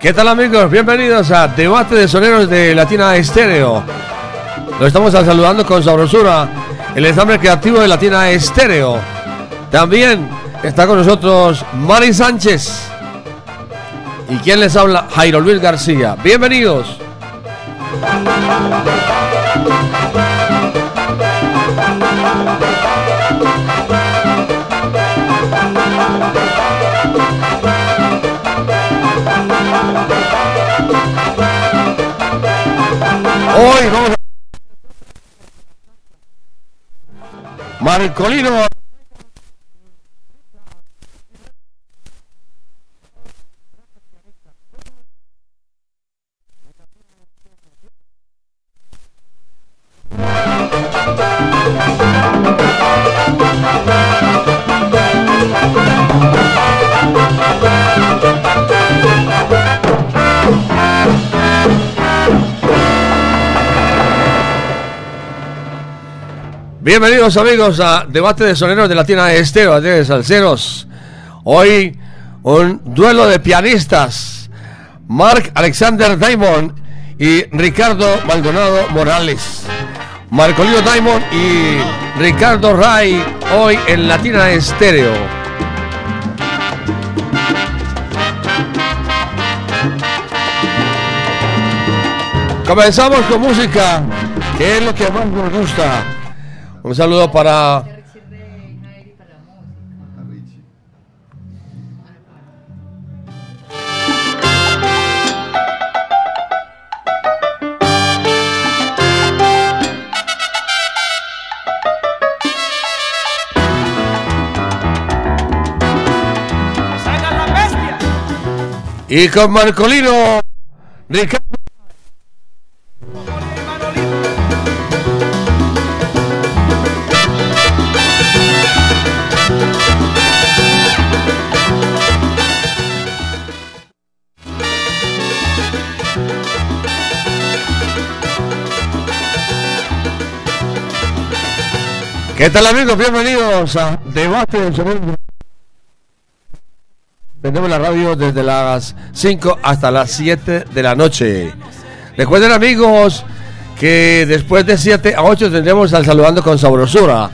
¿Qué tal amigos? Bienvenidos a Debate de Soneros de Latina Estéreo. Lo estamos saludando con sabrosura el ensamble creativo de Latina Estéreo. También está con nosotros Mari Sánchez. ¿Y quién les habla? Jairo Luis García. Bienvenidos. Hoy vamos a... Marcolino. Bienvenidos amigos a Debate de Soneros de Latina Estero, de Salceros. Hoy un duelo de pianistas. Mark Alexander Diamond y Ricardo Maldonado Morales. Marcolino Diamond y Ricardo Ray hoy en Latina Estéreo. Comenzamos con música, que es lo que más nos gusta. Un saludo para y con Marcolino Ricardo. ¿Qué tal amigos? Bienvenidos a Debate del Sonido. Tenemos la radio desde las 5 hasta las 7 de la noche. Recuerden amigos que después de 7 a 8 tendremos al Saludando con Sabrosura.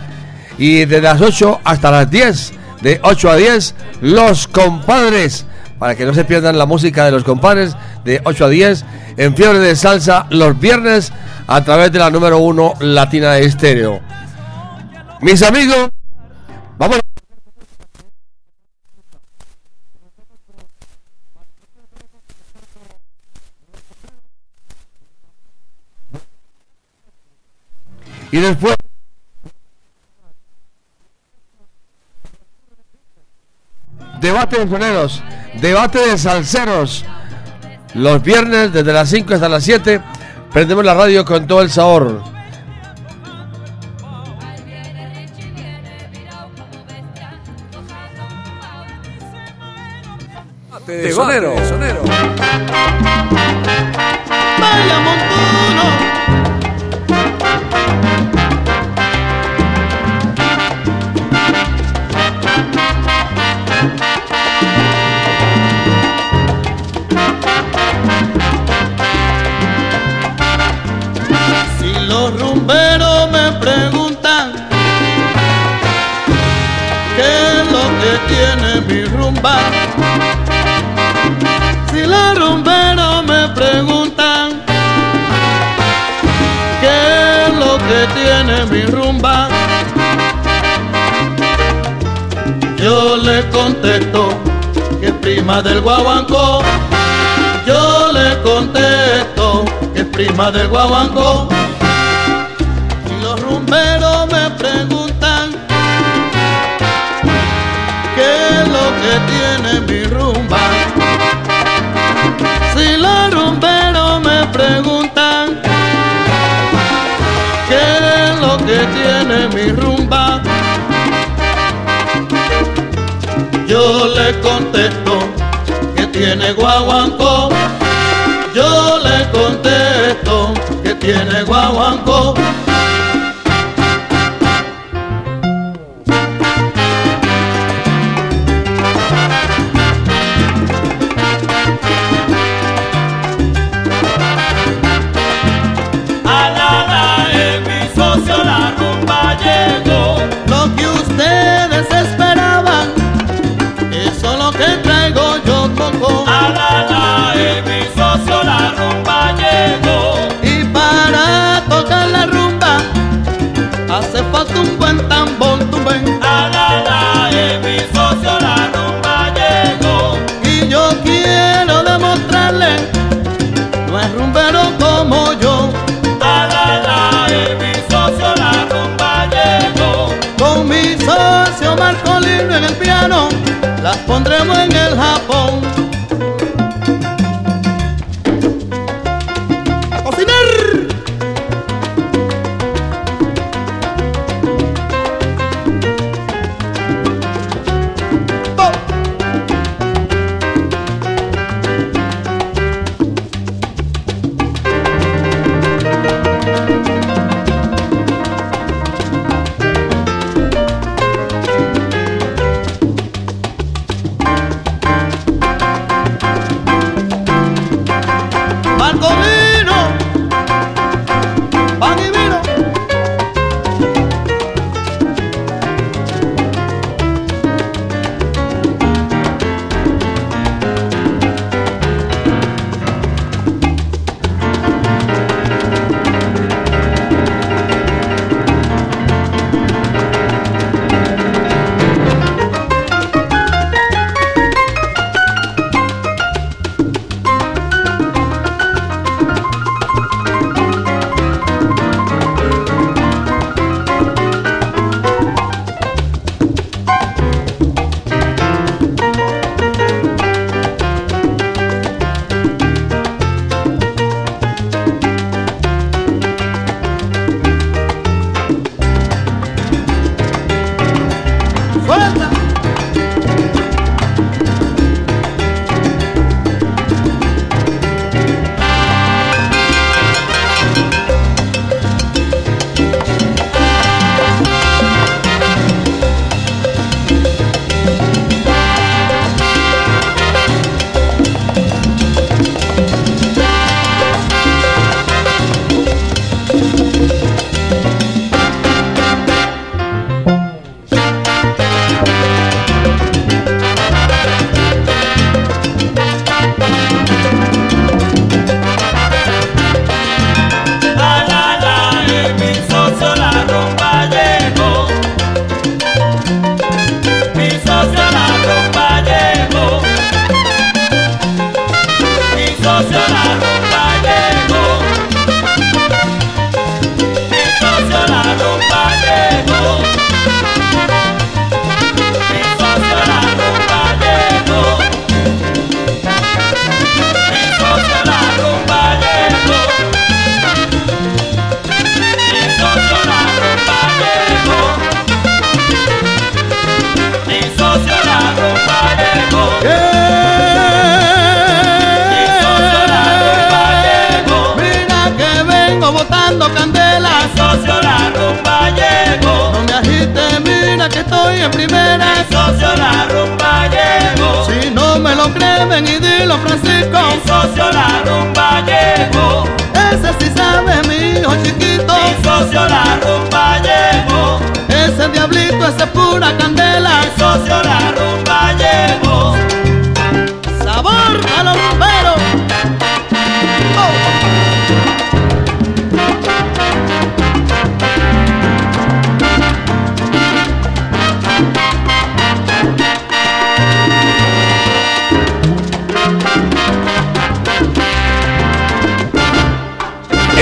Y de las 8 hasta las 10, de 8 a 10, Los Compadres. Para que no se pierdan la música de los compadres, de 8 a 10, en Fiebre de Salsa, los viernes, a través de la número 1 Latina Estéreo. Mis amigos, vamos. Y después. Debate de soneros, debate de salseros. Los viernes desde las 5 hasta las 7 prendemos la radio con todo el sabor. De sonero. ¡Vaya montuno! Si los rumberos me preguntan qué es lo que tiene mi rumba, mi rumba? Yo le contesto que prima del guaguancó. Yo le contesto que prima del guaguancó. Tiene mi rumba, yo le contesto que tiene guaguancó. Yo le contesto que tiene guaguancó. Rumba llegó. Y para tocar la rumba, hace falta un buen tambor, tu buen. Alala es mi socio, la rumba llegó. Y yo quiero demostrarle, no es rumbero como yo. Alala es mi socio, la rumba llegó. Con mi socio Marco Libre en el piano, las pondremos en el Japón.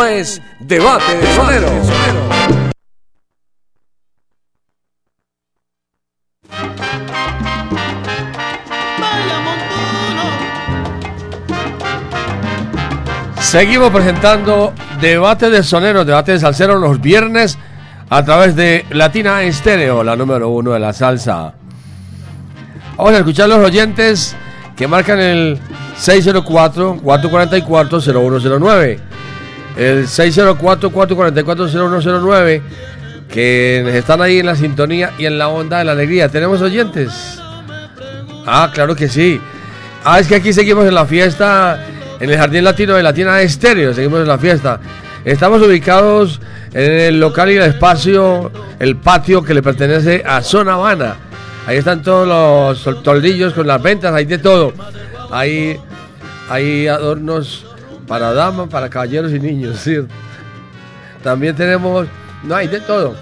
Esto es Debate de Sonero. Seguimos presentando Debate de Soneros, Debate de Salsero los viernes a través de Latina Estéreo, la número uno de la salsa. Vamos a escuchar los oyentes que marcan el 604-444-0109. El 604-444-0109 que están ahí en la sintonía y en la onda de la alegría. ¿Tenemos oyentes? Ah, claro que sí. Ah, es que aquí seguimos en la fiesta, en el Jardín Latino de Latina Estéreo, seguimos en la fiesta. Estamos ubicados en el local y el espacio, el patio que le pertenece a Zona Habana. Ahí están todos los tol- toldillos con las ventas, hay de todo. Hay, hay adornos para damas, para caballeros y niños, ¿sí? También tenemos, no hay de todo.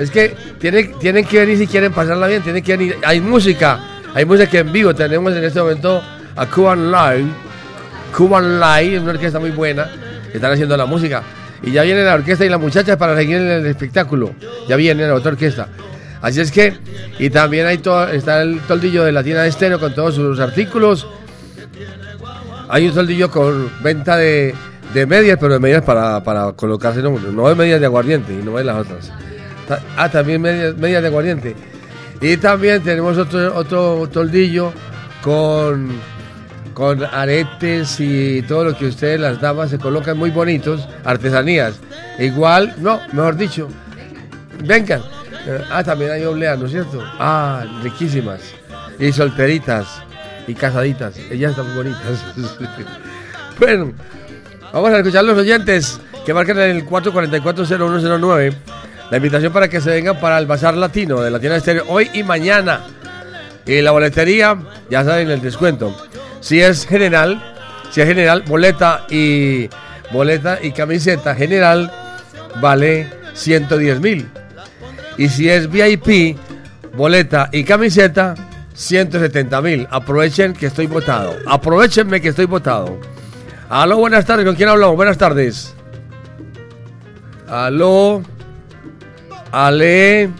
Es que tienen, tienen que venir si quieren pasarla bien, tienen que venir. Hay música, hay música en vivo. Tenemos en este momento a Cuban Live, Cuban Live, una orquesta muy buena, están haciendo la música. Y ya viene la orquesta y las muchachas para seguir el espectáculo. Ya viene la otra orquesta. Así es que, y también hay todo, está el toldillo de Latina de Estéreo con todos sus artículos. Hay un soldillo con venta de, de medias, pero de medias para, para colocarse, no, no de medias de aguardiente y no de las otras. Ah, también medias, medias de aguardiente. Y también tenemos otro, otro toldillo con, con aretes y todo lo que ustedes, las damas, se colocan muy bonitos, artesanías. Igual, no, mejor dicho, vengan. Ah, también hay obleas, ¿no es cierto? Ah, riquísimas. Y solteritas y casaditas. Ellas están bonitas. bueno, vamos a escuchar a los oyentes que marcan el 444-0109. La invitación para que se vengan para el Bazar Latino de la tienda Estéreo hoy y mañana. Y la boletería, ya saben el descuento. Si es general, si es general, boleta y boleta y camiseta general vale 110 mil. Y si es VIP, boleta y camiseta, 170 mil. Aprovechen que estoy votado. Aprovechenme que estoy votado. Aló, buenas tardes. ¿Con quién hablamos? Buenas tardes. Aló. Ale.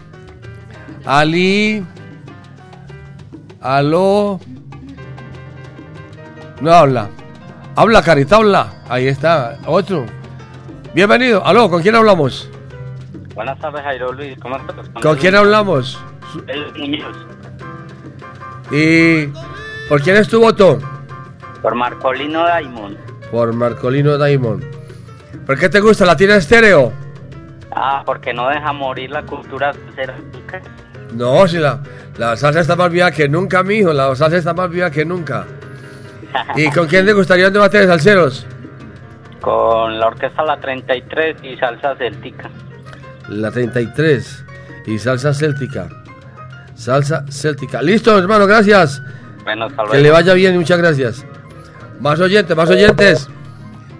Ali. Aló. No habla. Habla, carita, habla. Ahí está. Otro. Bienvenido. Aló, ¿con quién hablamos? Buenas tardes, Jairo Luis. ¿Cómo estás? ¿Con quién hablamos? El Muñoz. ¿Y por quién es tu voto? Por Marcolino Daimon. Por Marcolino Daimon. ¿Por qué te gusta la tiene estéreo? Ah, porque no deja morir la cultura salsera. No, si la, la salsa está más viva que nunca, mijo. La salsa está más viva que nunca. ¿Y con quién te gustaría un debate de salseros? Con la orquesta La 33 y salsa céltica. La 33 y salsa céltica. Salsa céltica. Listo, hermano, gracias. Bueno, hasta Que le vaya bien y muchas gracias. Más oyentes, más oyentes.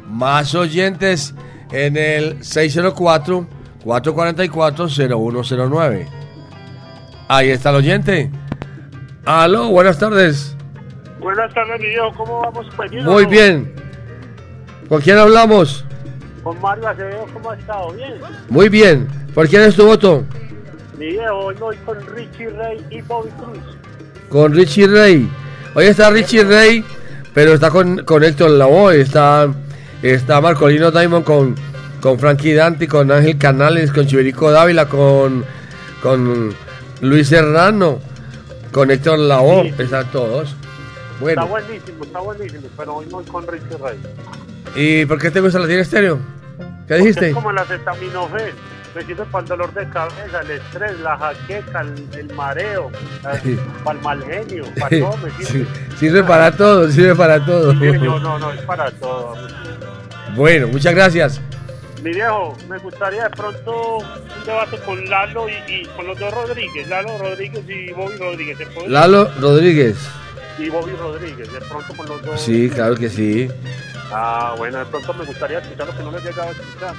Más oyentes en el 604-444-0109. Ahí está el oyente. Aló, buenas tardes. Buenas tardes, mi. ¿Cómo vamos? Pues, viejo? Muy bien. ¿Con quién hablamos? Con Mario Acevedo, ¿cómo ha estado? Bien. Muy bien. ¿Por quién es tu voto? Mi viejo, hoy voy con Richie Rey y Bobby Cruz. Con Richie Rey. Hoy está Richie Rey, pero está con, con Héctor Lavoe, está, está Marcolino Diamond con, con Frankie Danti, con Ángel Canales, con Chiverico Dávila, con, con Luis Serrano, con Héctor Lavoe, están todos. Está buenísimo, está buenísimo, pero hoy voy con Richie Rey. ¿y por qué te gusta la tiene estéreo? ¿Qué Porque dijiste? Es como el acetaminofén. Me sirve para el dolor de cabeza, el estrés, la jaqueca, el, el mareo, para el mal genio, para todo me Sí, sirve. sirve para todo, sirve para todo. Sí, señor, no, no, es para todo. Bueno, muchas gracias. Mi viejo, me gustaría de pronto un debate con Lalo y, y con los dos Rodríguez, Lalo Rodríguez y Bobby Rodríguez. Lalo Rodríguez. Y Bobby Rodríguez, de pronto con los dos. Sí, claro que sí. Ah, bueno, de pronto me gustaría escuchar lo que no les llegaba a escuchar.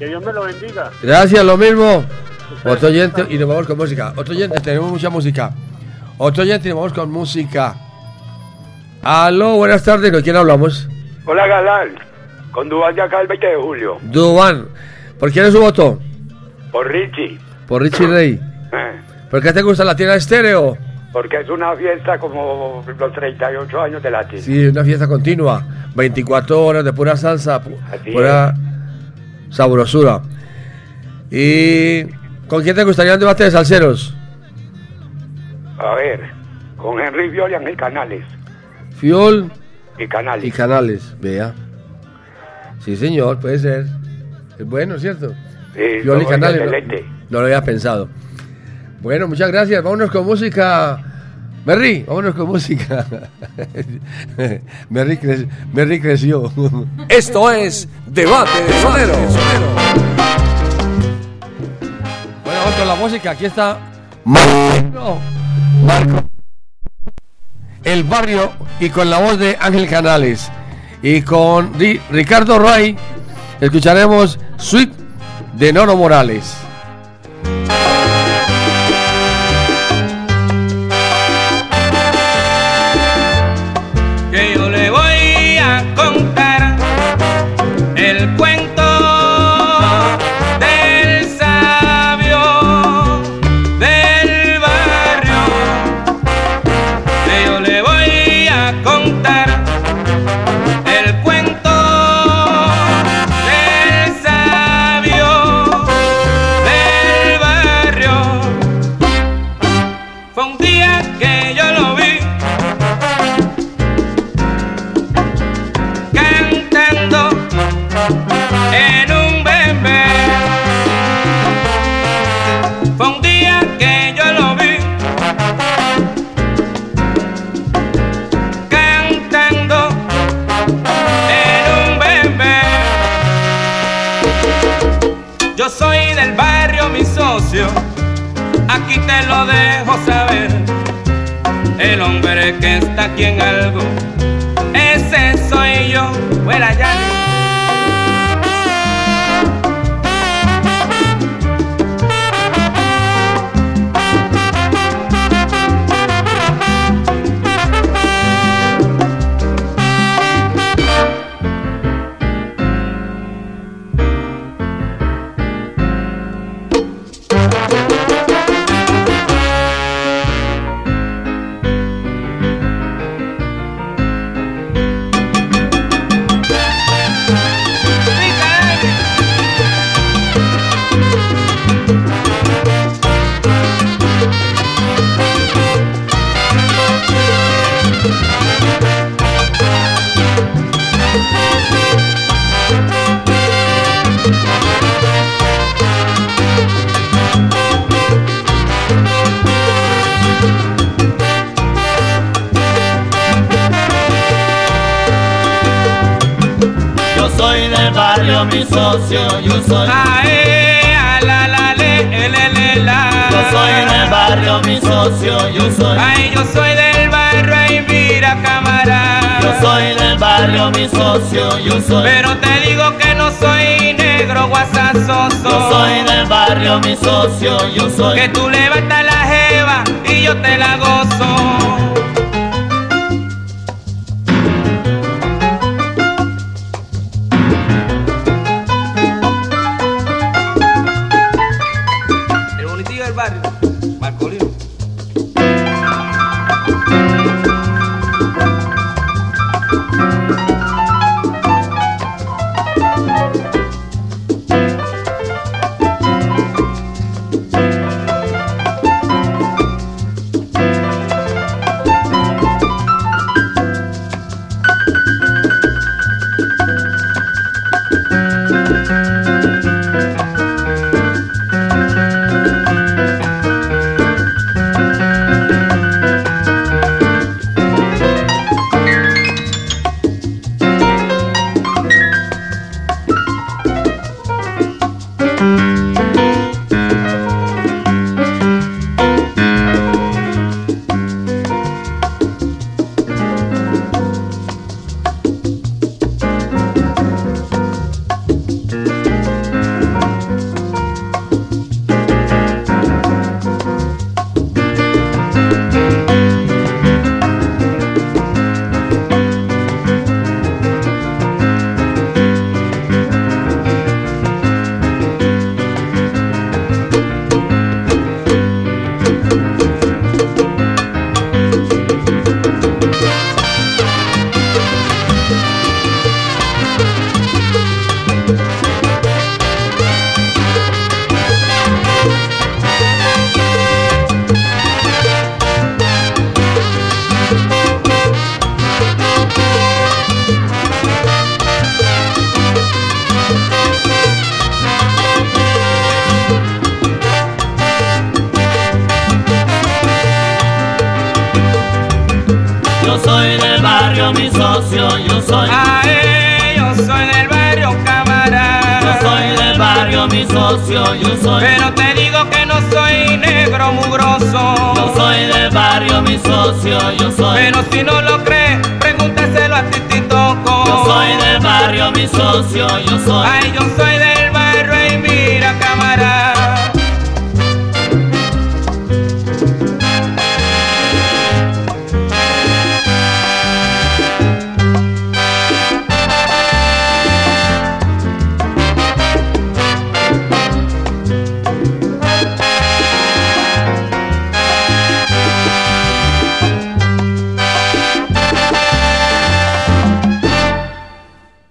Que Dios me lo bendiga. Gracias, lo mismo. Otro oyente y nos vamos con música. Otro oyente, tenemos mucha música. Otro oyente y nos vamos con música. Aló, buenas tardes, ¿con quién hablamos? Hola Galán, con Dubán de acá el 20 de julio, Dubán. ¿Por quién es su voto? por Richie, Por Richie Rey. eh, ¿Por qué te gusta la tienda estéreo? porque es una fiesta como los 38 años de latín. Sí, una fiesta continua. 24 horas de pura salsa, pu- Así pura sabrosura. ¿Y con quién te gustaría un debate de salseros? A ver, con Henry Viol y Ángel Canales. Fiol Y Canales. y Canales, vea. Sí, señor, puede ser. Es bueno, ¿cierto? Sí, Fiol y Canales. No, no lo había pensado. Bueno, muchas gracias. Vámonos con música. Merry, vámonos con música. Merry, cre- Merry creció. Esto es Debate de Sonero. Bueno, vamos con la música. Aquí está Marco. Marco. El barrio y con la voz de Ángel Canales. Y con Ri- Ricardo Ray escucharemos Sweet de Noro Morales.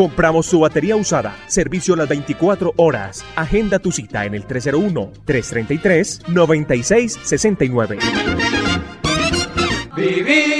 Compramos tu batería usada. Servicio las 24 horas. Agenda tu cita en el 301-333-9669. Vivir.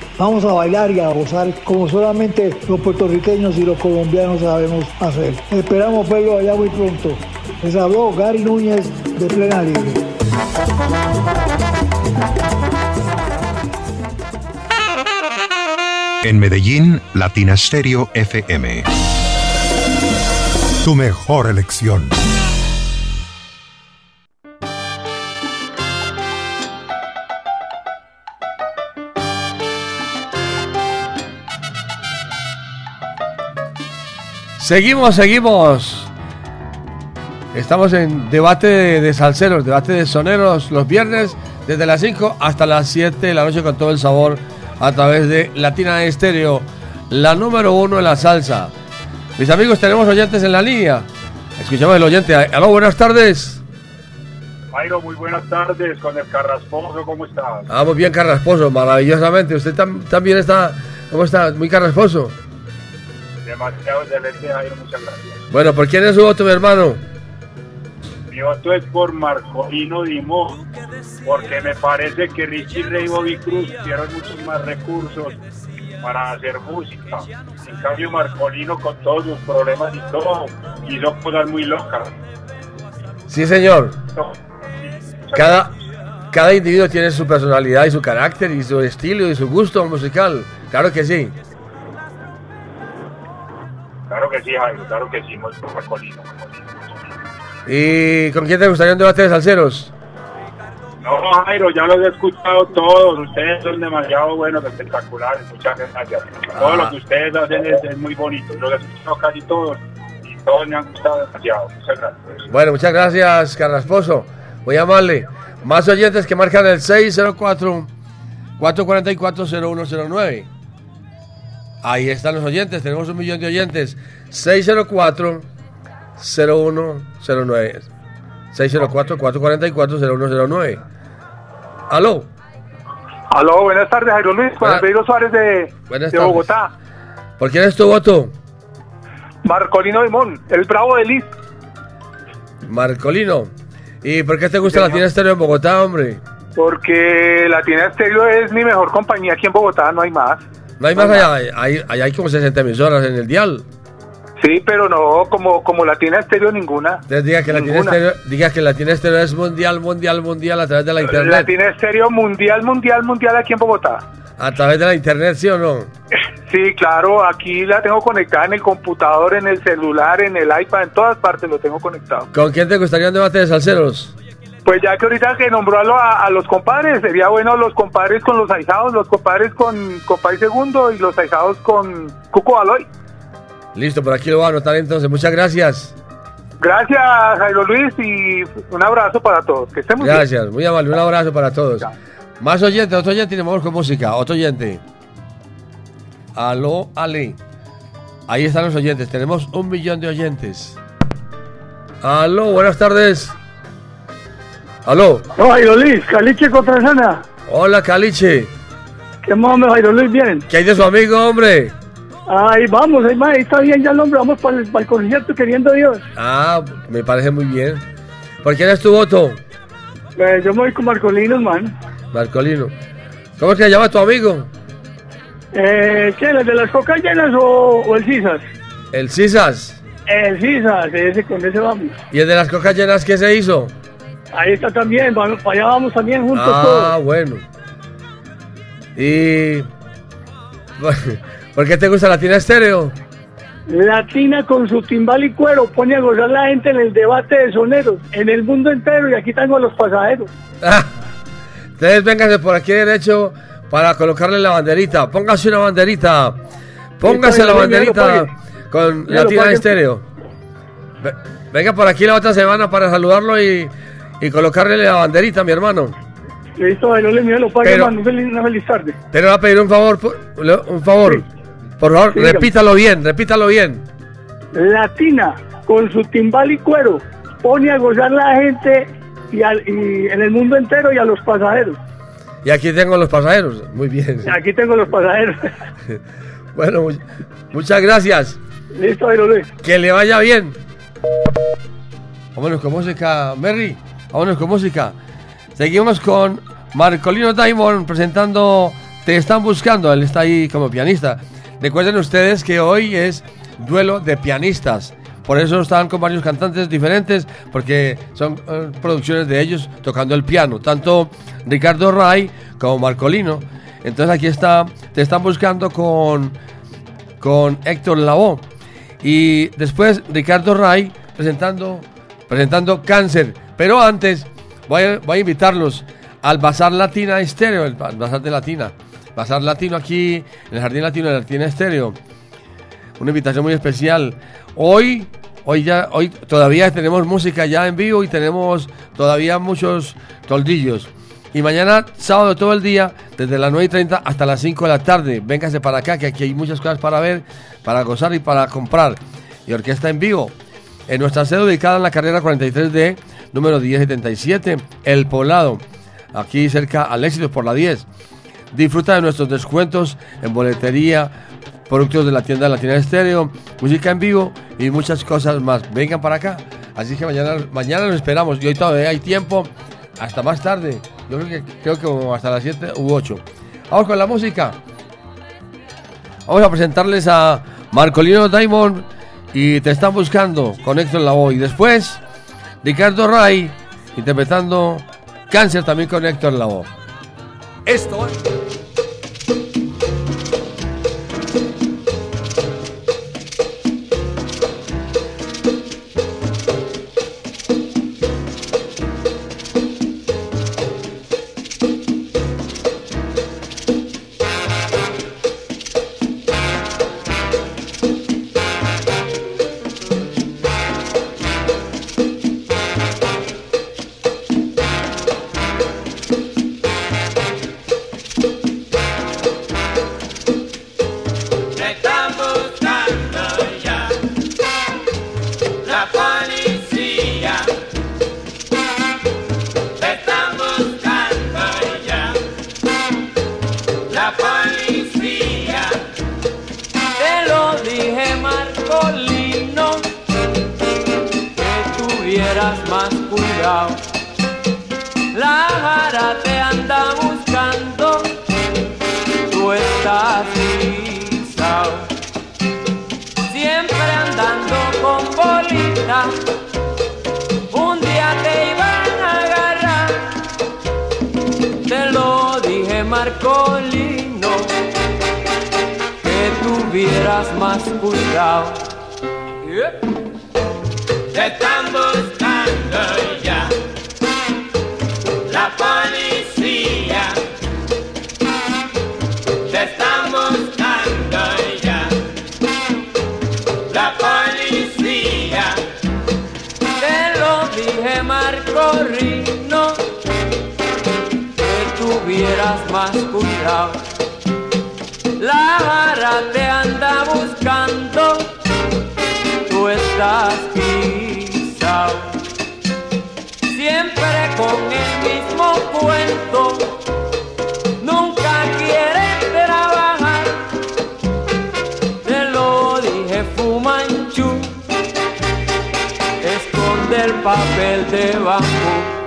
Vamos a bailar y a gozar como solamente los puertorriqueños y los colombianos sabemos hacer. Esperamos verlo allá muy pronto. Les habló Gary Núñez de Plena Libre. En Medellín, Latina Stereo FM. Tu mejor elección. Seguimos, seguimos. Estamos en debate de, de salseros, debate de soneros los viernes desde las 5 hasta las 7 de la noche con todo el sabor a través de Latina Estéreo, la número uno en la salsa. Mis amigos, tenemos oyentes en la línea. Escuchamos el oyente. Aló, buenas tardes. Jairo, muy buenas tardes con el Carrasposo, ¿cómo estás? Ah, muy bien, Carrasposo, maravillosamente. Usted tam- también está, ¿cómo está? Muy Carrasposo. Demasiado excelente, Jairo, muchas gracias. Bueno, ¿por quién es su voto, mi hermano? Mi voto es por Marcolino Dimó, porque me parece que Richie Ray y Bobby Cruz tuvieron muchos más recursos para hacer música. En cambio, Marcolino, con todos sus problemas y todo, hizo cosas muy locas. Sí, señor. Cada, cada individuo tiene su personalidad y su carácter y su estilo y su gusto musical. Claro que sí. Que sí, Jairo, claro que sí, muy por Marcolino. ¿Y con quién te gustaría un debate de salseros? No, Jairo, ya los he escuchado todos. Ustedes son demasiado buenos, espectaculares. Muchas gracias. Todo lo que ustedes hacen es, es muy bonito. Los he escuchado casi todos y todos me han gustado demasiado. Muchas gracias. Bueno, muchas gracias, Carrasposo. Voy a llamarle. Más oyentes que marcan el 604-444-0109. Ahí están los oyentes. Tenemos un millón de oyentes. 604-0109. 604-444-0109. Aló. Aló, buenas tardes, Jairo Luis, Buena- Albeiro Suárez de, de. Bogotá. ¿Por quién es tu voto? Marcolino Dimón, el bravo de Liz. Marcolino. ¿Y por qué te gusta la tienda estéreo en Bogotá, hombre? Porque Latina Estéreo es mi mejor compañía aquí en Bogotá, no hay más. No hay más allá. Hay, hay, hay como 60 emisoras en el dial. Sí, pero no como, como Latina Estéreo ninguna. Entonces diga que, Ninguna. estéreo, diga que la tienda estéreo es mundial, mundial, mundial a través de la internet. Latina Estéreo mundial, mundial, mundial aquí en Bogotá. A través de la internet, ¿sí o no? Sí, claro, aquí la tengo conectada en el computador, en el celular, en el iPad, en todas partes lo tengo conectado. ¿Con quién te gustaría un debate de salseros? Pues ya que ahorita que nombró a, lo- a- a los compadres, sería bueno los compadres con los ahijados, los compadres con Compay Segundo y los ahijados con Cuco Baloy. Listo, por aquí lo voy a anotar entonces. Muchas gracias. Gracias, Jairo Luis, y un abrazo para todos. Que estén muy bien. Gracias, muy amable. Un abrazo para todos. Más oyentes, otro oyente y nos vamos con música. Otro oyente. Aló, Ale. Ahí están los oyentes. Tenemos un millón de oyentes. Aló, buenas tardes. Aló. No, Jairo Luis, Caliche Contrasana. Hola, Caliche. ¿Qué más, hombre, Jairo Luis? Bien. ¿Qué hay de su amigo, hombre? Ahí vamos, ahí, ahí está bien ya el hombre. Vamos para el, para el concierto, queriendo Dios. Ah, me parece muy bien. ¿Por quién es tu voto? Eh, yo me voy con Marcolino, man. Marcolino. ¿Cómo se llama tu amigo? Eh, ¿Quién? ¿El de las cocas llenas o, o el Cisas? El Cisas. El Cisas, ese, con ese vamos. ¿Y el de las cocas llenas qué se hizo? Ahí está también, para allá vamos también juntos Ah, todos. bueno. Y... ¿Por qué te gusta Latina Estéreo? Latina con su timbal y cuero pone a gozar la gente en el debate de soneros, en el mundo entero, y aquí tengo a los pasajeros. Ah, Entonces véngase por aquí derecho para colocarle la banderita. Póngase una banderita. Póngase la banderita con Latina. Estéreo. Ve- Venga por aquí la otra semana para saludarlo y, y colocarle la banderita, mi hermano. Listo, ahí no le lo pague, Pero- man, una feliz, tarde. Pero va a pedir un favor, un favor. Por favor, Sí, dígame. repítalo bien, repítalo bien. Latina con su timbal y cuero pone a gozar la gente y, al- y en el mundo entero y a los pasajeros. Y aquí tengo los pasajeros. Muy bien. Aquí tengo los pasajeros. Bueno, mu- muchas gracias. Listo, lo Luis. Que le vaya bien. Vámonos con música, Merry. Vámonos con música. Seguimos con Marcolino Diamond presentando Te están buscando. Él está ahí como pianista. Recuerden ustedes que hoy es duelo de pianistas. Por eso están con varios cantantes diferentes, porque son eh, producciones de ellos tocando el piano. Tanto Ricardo Ray como Marcolino. Entonces aquí está, te están buscando con, con Héctor Lavoe. Y después Ricardo Ray presentando, presentando Cáncer. Pero antes voy a, invitarlos al Bazar Latina Estéreo, el ba- Bazar de Latina. Bazar Latino aquí en el Jardín Latino de Latina Estéreo. Una invitación muy especial. Hoy, hoy ya, hoy todavía tenemos música ya en vivo y tenemos todavía muchos toldillos. Y mañana, sábado, todo el día, desde las 9 y 30 hasta las 5 de la tarde. Véngase para acá, que aquí hay muchas cosas para ver, para gozar y para comprar. Y orquesta en vivo. En nuestra sede ubicada en la carrera 43D, número 1077, El Poblado. Aquí cerca al éxito por la 10. Disfruta de nuestros descuentos en boletería, productos de la tienda Latina Estéreo, música en vivo y muchas cosas más. Vengan para acá. Así que mañana, mañana esperamos. Y hoy todavía hay tiempo hasta más tarde. Yo creo que, creo que hasta las 7 u 8. Vamos con la música. Vamos a presentarles a Marcolino Diamond y Te están buscando con Héctor Lavoe. Y después Ricardo Ray interpretando Cáncer también con Héctor Lavoe. Esto es... Te lo dije, Marcolino, que tuvieras más cuidado. La jara te anda buscando tú estás guisao. Siempre andando con bolita, un día te iban a agarrar. Te lo dije, Marcolino, más cuidado. Te están buscando ya la policía. Te están buscando ya la policía. Te lo dije, Marco Rino, que tuvieras más cuidado. Papel de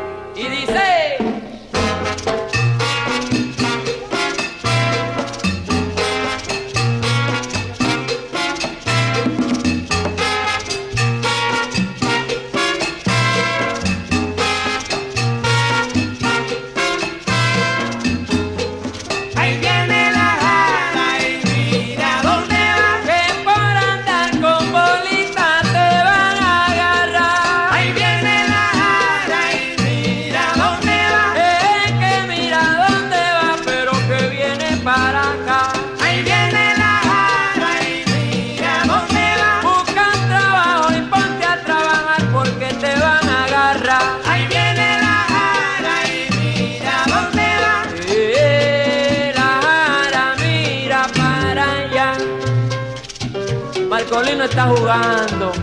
está jugando.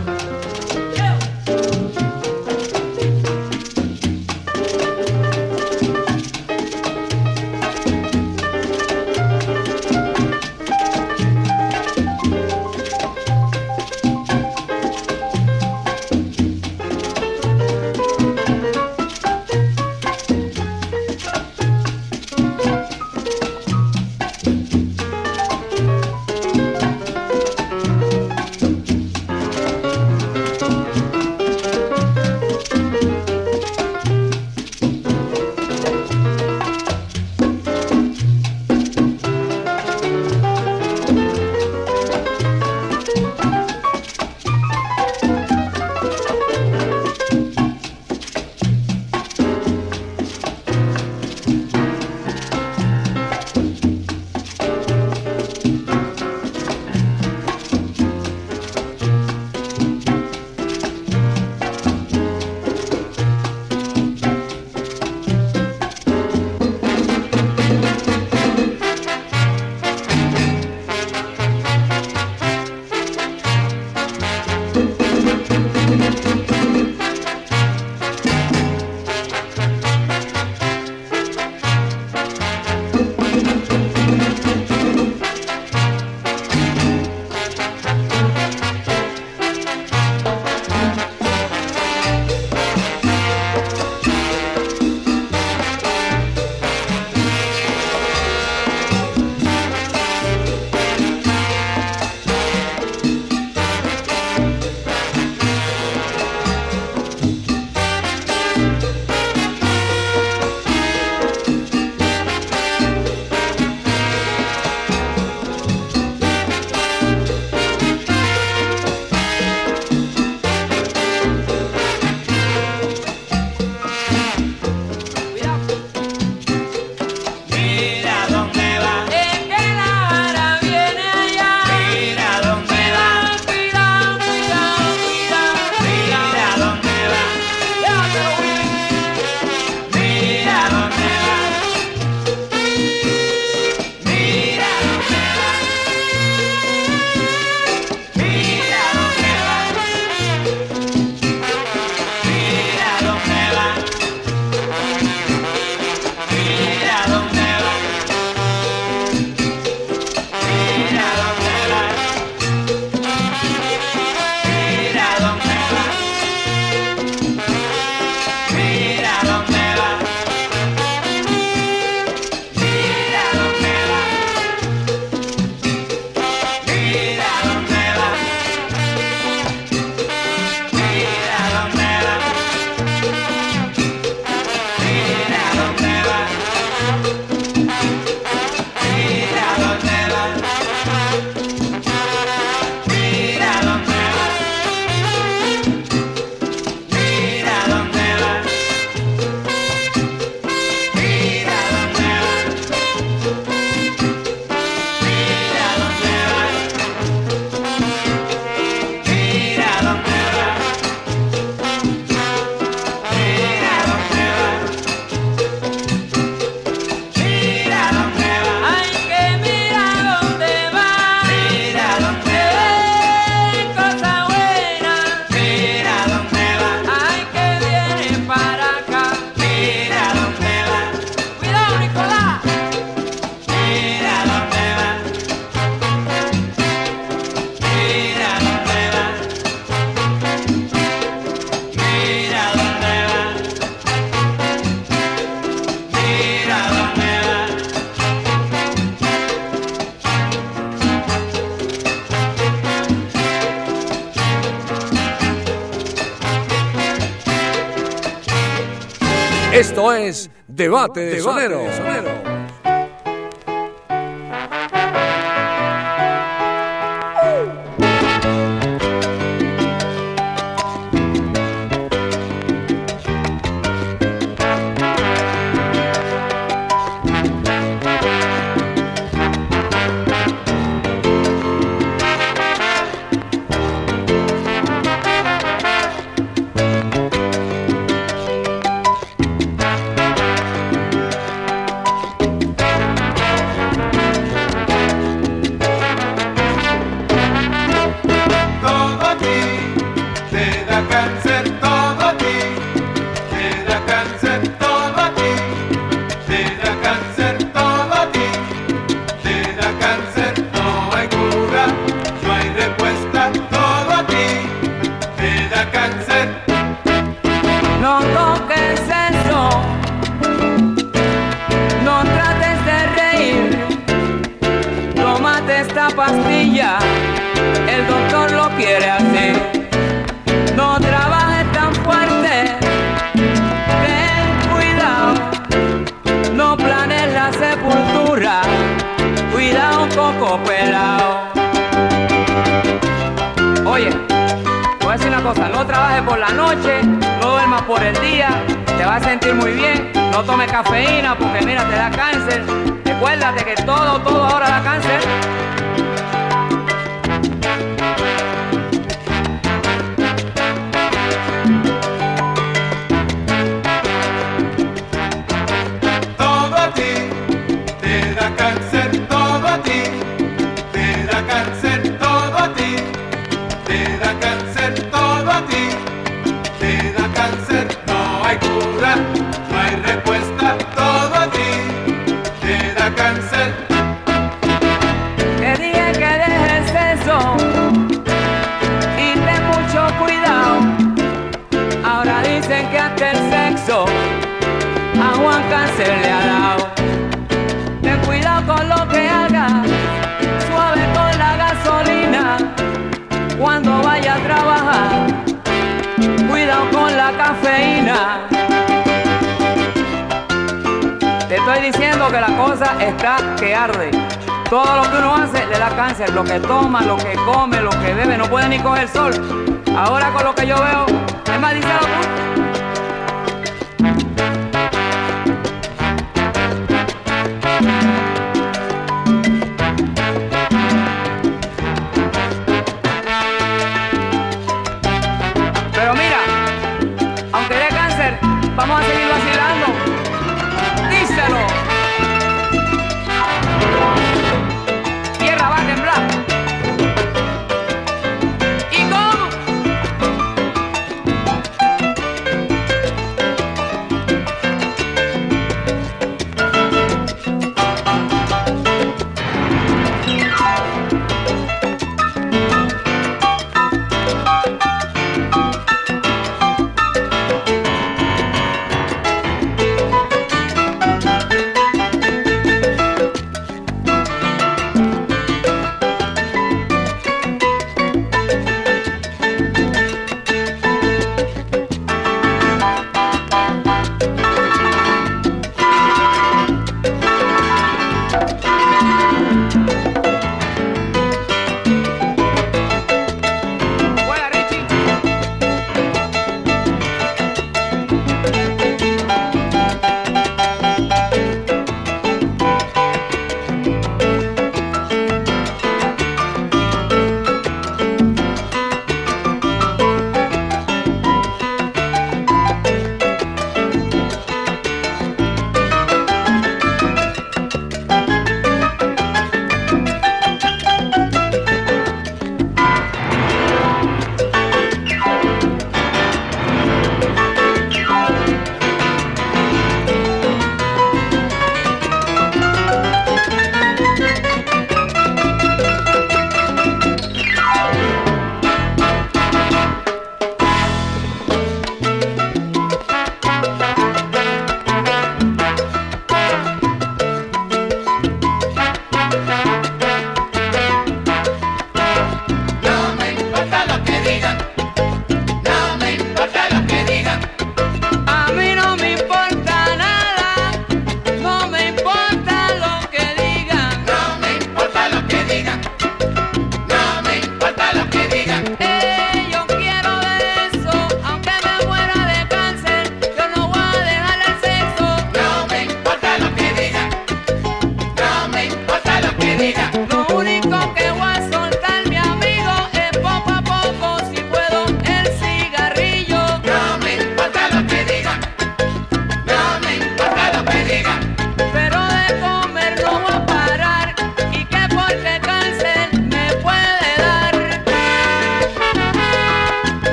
Debate de Sonero.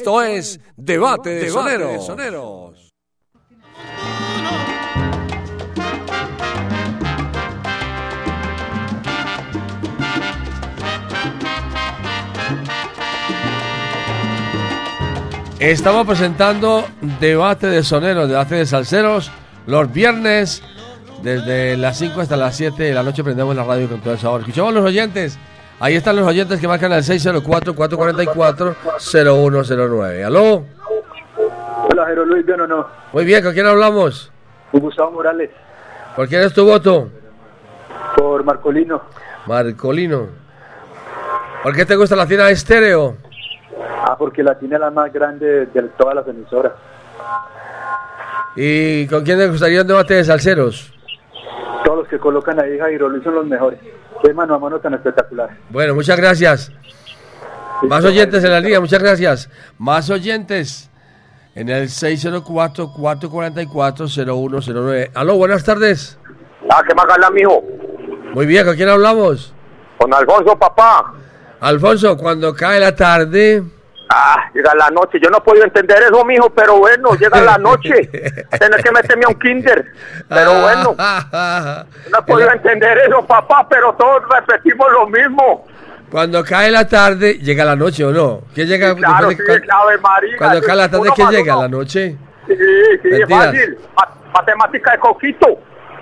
Esto es Debate de Soneros. Estamos presentando debate de soneros, debate de salseros, los viernes desde las 5 hasta las 7 de la noche prendemos la radio con todo el sabor. Escuchamos a los oyentes. Ahí están los oyentes que marcan al 604-444-0109. ¿Aló? Hola, Jero Luis, ¿bien o no? Muy bien, ¿con quién hablamos? Con Gustavo Morales, ¿Por quién es tu voto? por Marcolino. Marcolino. ¿Por qué te gusta la tienda estéreo? Ah, porque la tiene la más grande de todas las emisoras. ¿Y con quién te gustaría un debate de salseros? Todos los que colocan ahí, Jairo Luis, son los mejores. Qué mano a mano tan espectacular. Bueno, muchas gracias. Más oyentes en la línea, muchas gracias. Más oyentes en el 604-444-0109. Aló, buenas tardes. Ah, ¿qué más gana, mijo? Muy bien, ¿con quién hablamos? Con Alfonso, papá. Alfonso, cuando cae la tarde... Ah, llega la noche. Yo no he podido entender eso, mijo, pero bueno, llega la noche. Tener que meterme a un kinder. Pero bueno, no he podido entender eso, papá, pero todos repetimos lo mismo. Cuando cae la tarde, llega la noche o no. ¿Quién llega Claro, de- sí, cuando, la Ave María. cuando cae la tarde, Uno ¿quién más llega? uno. ¿La noche? Sí, sí, Mentiras. fácil. Ma- Matemática de coquito.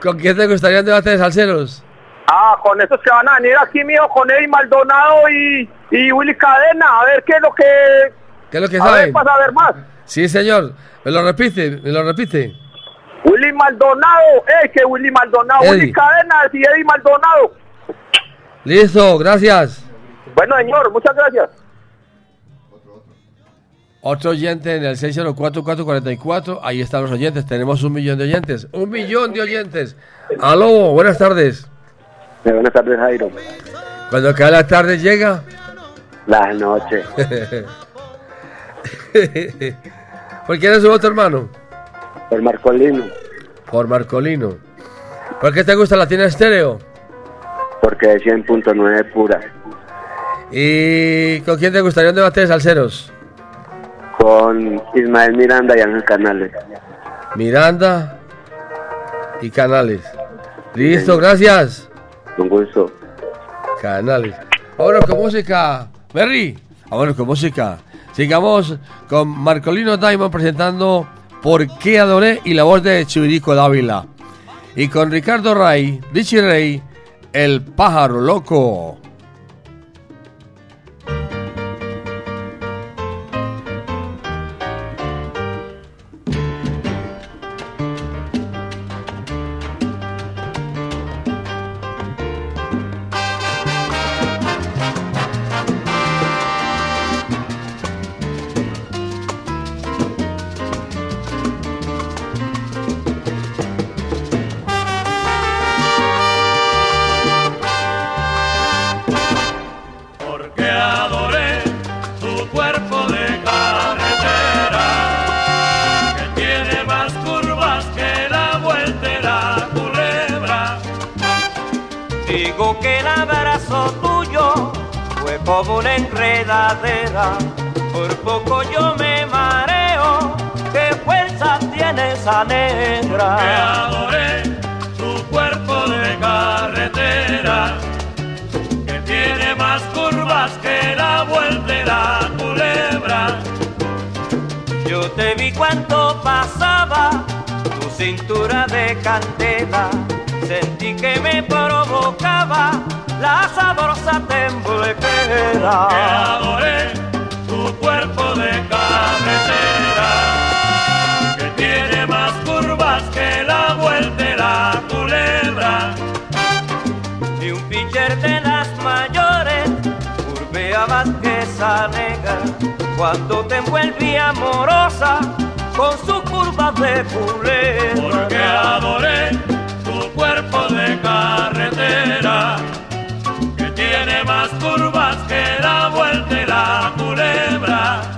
¿Con quién te gustaría un debate de salseros? Ah, con esos que van a venir aquí, mijo, con Eddie Maldonado y, y Willy Cadena. A ver qué es lo que... ¿Qué es lo que a ver, para saber más. Sí, señor. Me lo repite, me lo repite. Willy Maldonado, eh, que Willy Maldonado, Eddie. Willy Cadena y Eddie Maldonado. Listo, gracias. Bueno, señor, muchas gracias. Otro oyente en el 604-444. Ahí están los oyentes. Tenemos un millón de oyentes. Un millón de oyentes. Aló, buenas tardes. Buenas tardes, Jairo. Cuando cae la tarde llega. La noche. ¿Por quién es su voto, hermano? Por Marcolino. Por Marcolino. ¿Por qué te gusta la tienda estéreo? Porque es 100.9 pura. ¿Y con quién te gustaría un debate de salseros? Con Ismael Miranda y Ángel Canales. Miranda y Canales. Listo, gracias. Con gusto. Canales. Vámonos con música. Berry. Vámonos con música. Sigamos con Marcolino Diamond presentando Por qué adoré y la voz de Chivirico Dávila. Y con Ricardo Ray, Richie Rey, El pájaro loco. Como una enredadera. Por poco yo me mareo. ¿Qué fuerza tiene esa negra? Que adoré tu cuerpo de carretera que tiene más curvas que la vueltera culebra. Yo te vi cuando pasaba tu cintura de candela. Sentí que me provocaba la sabrosa temblequera. Que adoré tu cuerpo de carretera que tiene más curvas que la vueltera culebra. Y un pitcher de las mayores curvea más que esa negra cuando te envuelve amorosa con su curva de culebra. Porque adoré tu cuerpo de carretera más curvas que la vueltera culebra.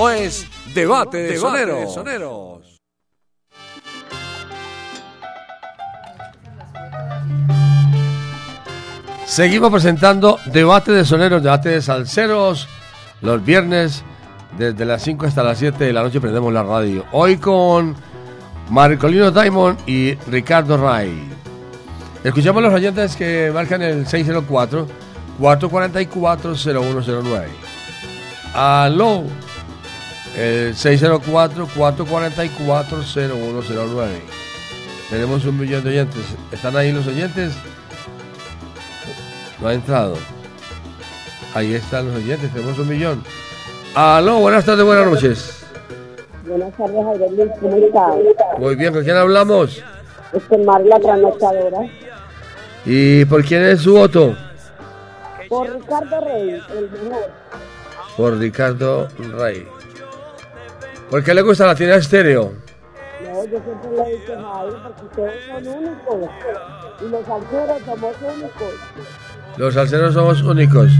Esto es Debate de Soneros. Seguimos presentando Debate de Soneros, Debate de Salseros. Los viernes, desde las 5 hasta las 7 de la noche, prendemos la radio. Hoy con Marcolino Diamond y Ricardo Ray. Escuchamos los oyentes que marcan el 604-444-0109. Aló, el 604-444-0109. Tenemos un millón de oyentes. ¿Están ahí los oyentes? No ha entrado. Ahí están los oyentes, tenemos un millón. Aló, buenas tardes, buenas noches. Buenas tardes, Javier Luis, ¿cómo estás? Muy bien, ¿con quién hablamos? Es con Marla Trasnochadora. ¿Y por quién es su voto? Por Ricardo Rey, el mejor. Por Ricardo Rey. ¿Por qué le gusta la tienda estéreo? No, yo siempre le he dicho a Javi porque ustedes son únicos. Y los salseros somos únicos. Los salseros somos únicos.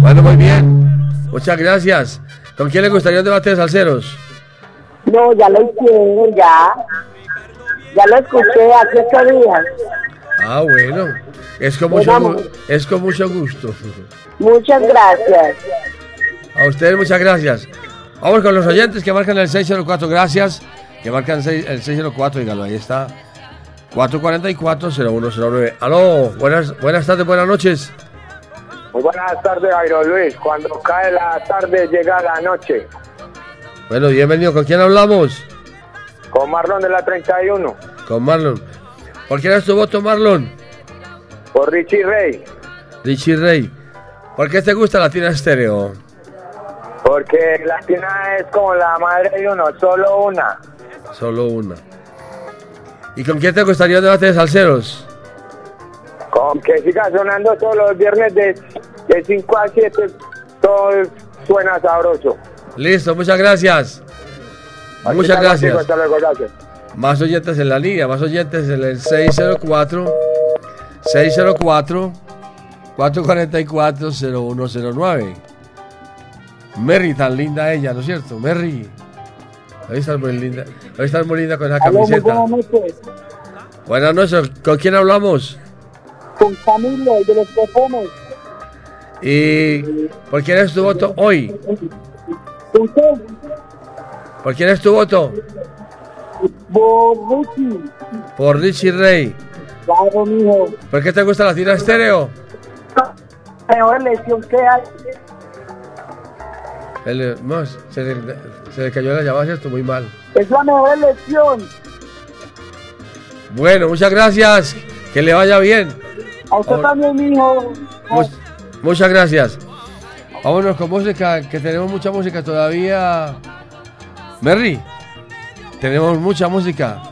Bueno, muy bien. Muchas gracias. ¿Con quién le gustaría un debate de salseros? No, ya lo hicieron, ya. Ya lo escuché hace ocho días. Ah, bueno. Es con mucho, gu- es con mucho gusto. Muchas gracias. A ustedes muchas gracias. Vamos con los oyentes que marcan el 604. Gracias. Que marcan el 604. Dígalo, ahí está. 444-0109. Aló, buenas, buenas tardes, buenas noches. Muy buenas tardes, Jairo Luis. Cuando cae la tarde, llega la noche. Bueno, bienvenido. ¿Con quién hablamos? Con Marlon de la 31. Con Marlon. ¿Por quién es tu voto, Marlon? Por Richie Rey. Richie Rey. ¿Por qué te gusta la tina estéreo? Porque la tina es como la madre de uno, solo una. Solo una. ¿Y con quién te gustaría un debate de salseros? Con que siga sonando todos los viernes de, de 5 a 7. Todo suena sabroso. Listo, muchas gracias. Aquí Muchas chicos, gracias. Hasta luego, gracias. Más oyentes en la línea, más oyentes en el 604 604 444 0109. Merry, tan linda ella, ¿no es cierto? Merry. Hoy estás muy linda. Hoy estás muy linda con esa camiseta. buenas noches. Buenas noches. ¿Con quién hablamos? Con Camilo, el de los perfumes. ¿Y por quién es tu voto hoy? ¿Usted? ¿Por quién es tu voto? Por Ricky. Por Richie Rey. Claro, mijo. ¿Por qué te gusta la tira estéreo? Mejor lesión que hay. El- no, se, le, se le cayó la llamada, ¿cierto? Muy mal. Es la mejor lesión. Bueno, muchas gracias. Que le vaya bien. A usted Ahora- también, mijo. Mu- muchas gracias. Vámonos con música, que tenemos mucha música todavía. Merry, tenemos mucha música.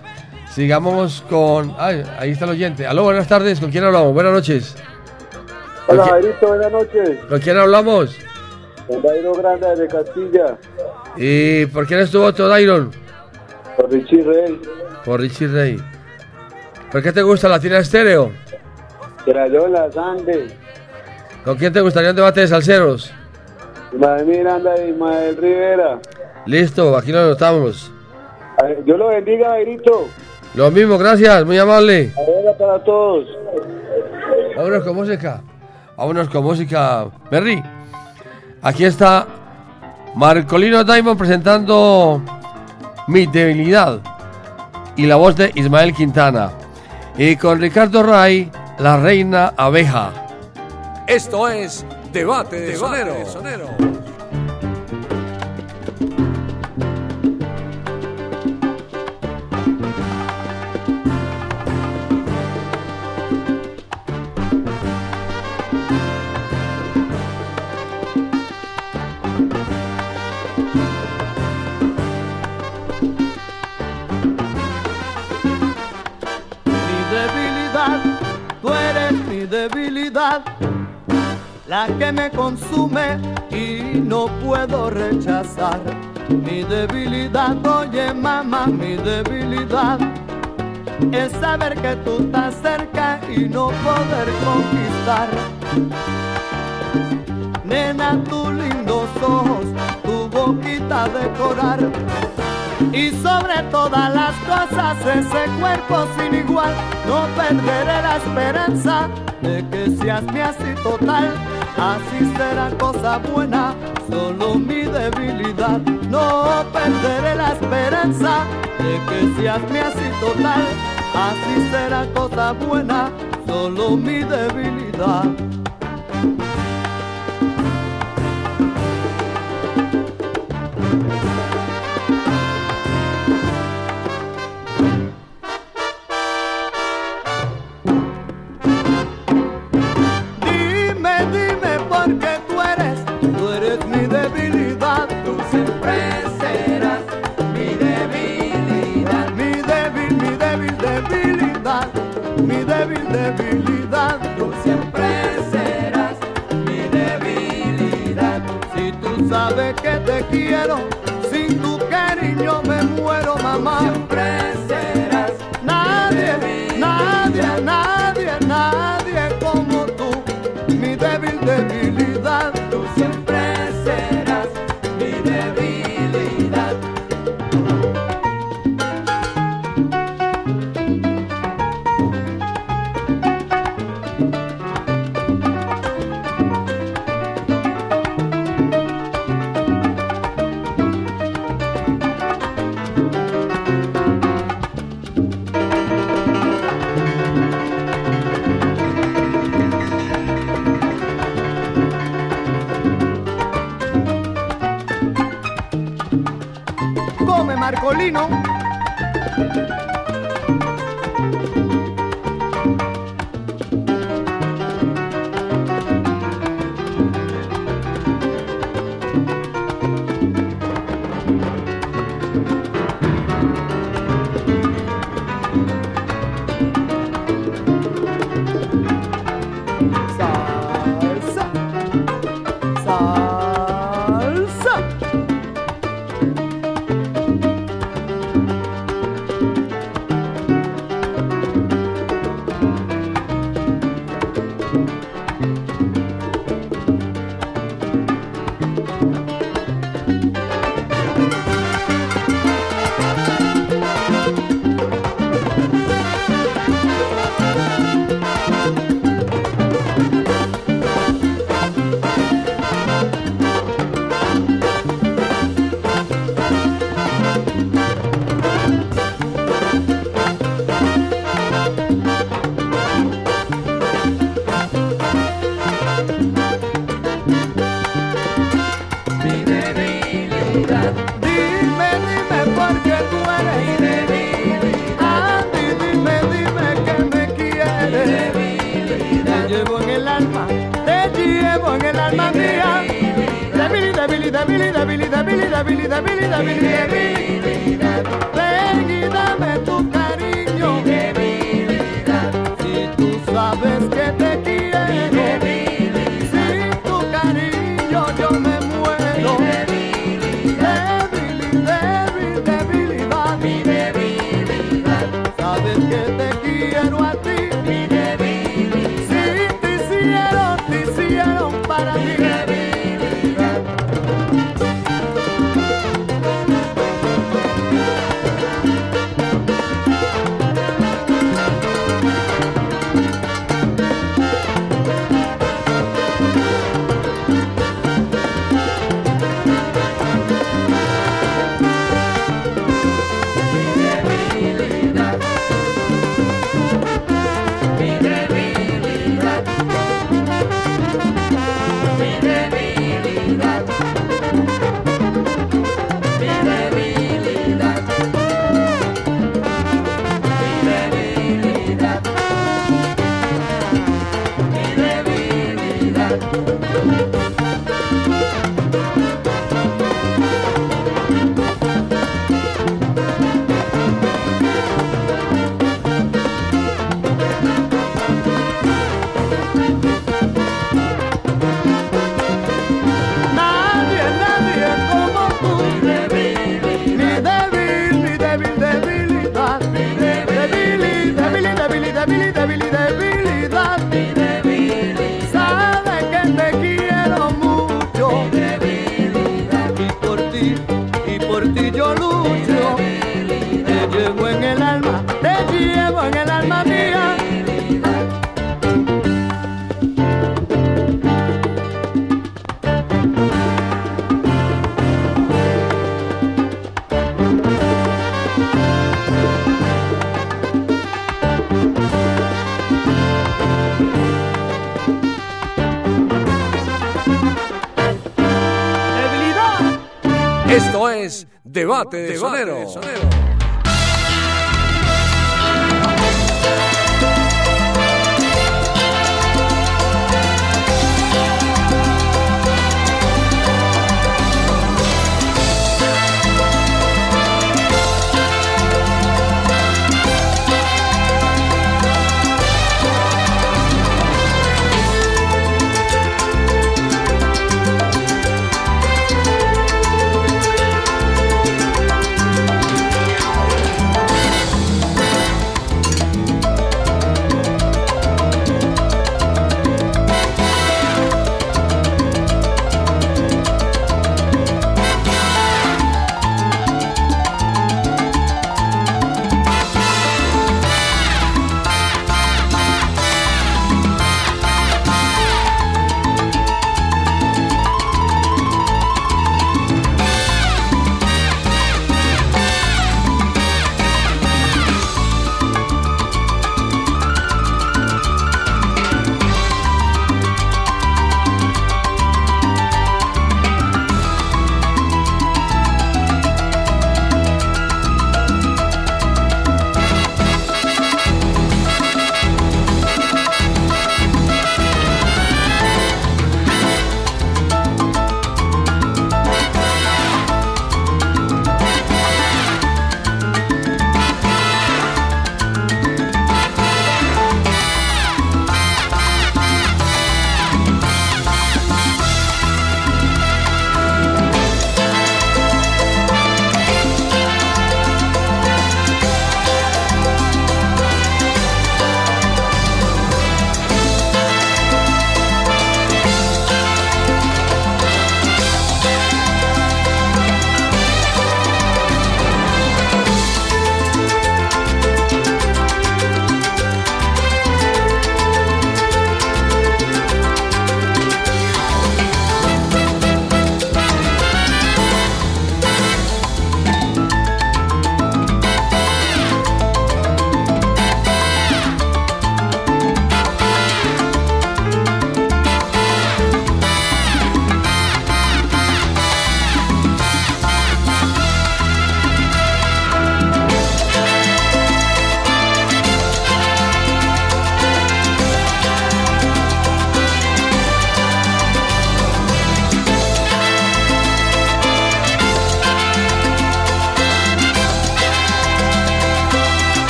Sigamos con. Ay, ahí está el oyente. Aló, buenas tardes. ¿Con quién hablamos? Buenas noches. ¿Con, Hola, Jairito, buenas noches. con quién hablamos? Con Dairo Grande de Castilla. ¿Y por quién es tu voto, Dairon? Por Richie Rey. Por Richie Rey. ¿Por qué te gusta la tira estéreo? Crayola, Sande. ¿Con quién te gustaría un debate de salseros? Ismael Miranda y Ismael Rivera. Listo, aquí lo anotamos. Dios lo bendiga, Jairito. Lo mismo, gracias, muy amable. Ahora para todos. Vámonos con música. Vámonos con música. Berry. Aquí está Marcolino Diamond presentando Mi debilidad. Y la voz de Ismael Quintana. Y con Ricardo Ray, la reina abeja. Esto es Debate de Sonero. la que me consume y no puedo rechazar. Mi debilidad, oye mamá, mi debilidad es saber que tú estás cerca y no poder conquistar. Nena, tus lindos ojos, tu boquita decorar y sobre todas las cosas ese cuerpo sin igual. No perderé la esperanza de que seas mi así total. Así será cosa buena, solo mi debilidad. No perderé la esperanza de que seas mi así total. Así será cosa buena, solo mi debilidad. sabes que te quiero, sin tu cariño me muero, mamá. coming in.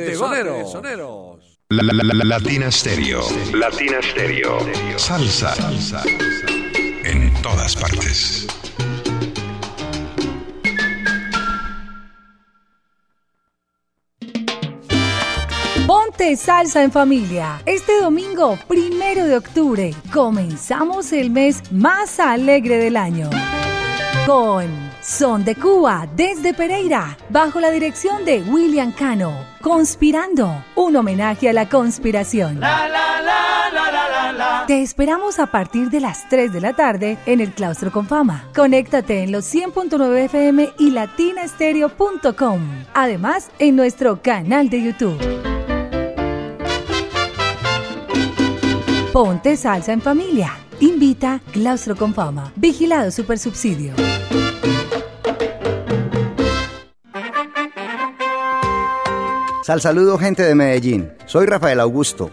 Debate de Soneros. La, la, la, la- Latina Stereo. Latina Stereo. Salsa. Salsa. En todas partes. Ponte salsa en familia. Este domingo, primero de octubre, comenzamos el mes más alegre del año. Con Son de Cuba desde Pereira, bajo la dirección de William Cano. Conspirando, un homenaje a la conspiración. Te esperamos a partir de las 3 de la tarde en el Claustro con Fama. Conéctate en los 100.9 FM y latinastereo.com. Además, en nuestro canal de YouTube. Ponte salsa en familia. Invita Claustro con Fama. Vigilado Supersubsidio. Sal saludo gente de Medellín. Soy Rafael Augusto.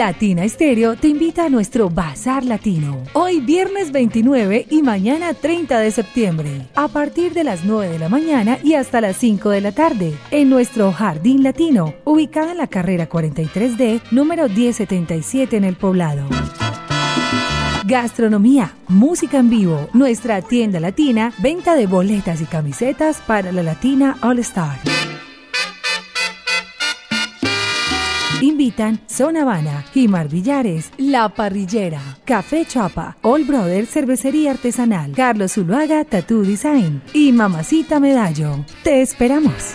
Latina Estéreo te invita a nuestro Bazar Latino. Hoy viernes 29 y mañana 30 de septiembre. A partir de las 9 de la mañana y hasta las 5 de la tarde. En nuestro Jardín Latino, ubicada en la carrera 43D, número 1077 en el poblado. Gastronomía, música en vivo, nuestra tienda latina, venta de boletas y camisetas para la Latina All Star. Invitan Son Habana, Jimar Villares, La Parrillera, Café Chapa, All Brother Cervecería Artesanal, Carlos Zuluaga Tattoo Design y Mamacita Medallo. Te esperamos.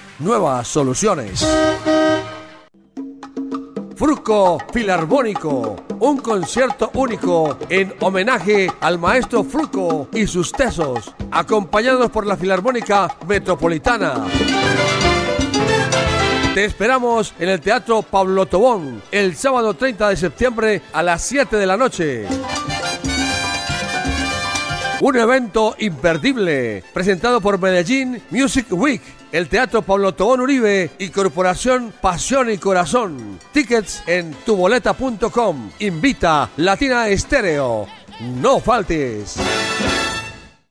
nuevas soluciones. Fruco Filarmónico, un concierto único en homenaje al maestro Fruco y sus tesos, acompañados por la Filarmónica Metropolitana. Te esperamos en el Teatro Pablo Tobón el sábado 30 de septiembre a las 7 de la noche. Un evento imperdible presentado por Medellín Music Week, el Teatro Pablo Tobón Uribe y Corporación Pasión y Corazón. Tickets en tuboleta.com. Invita Latina Estéreo. No faltes.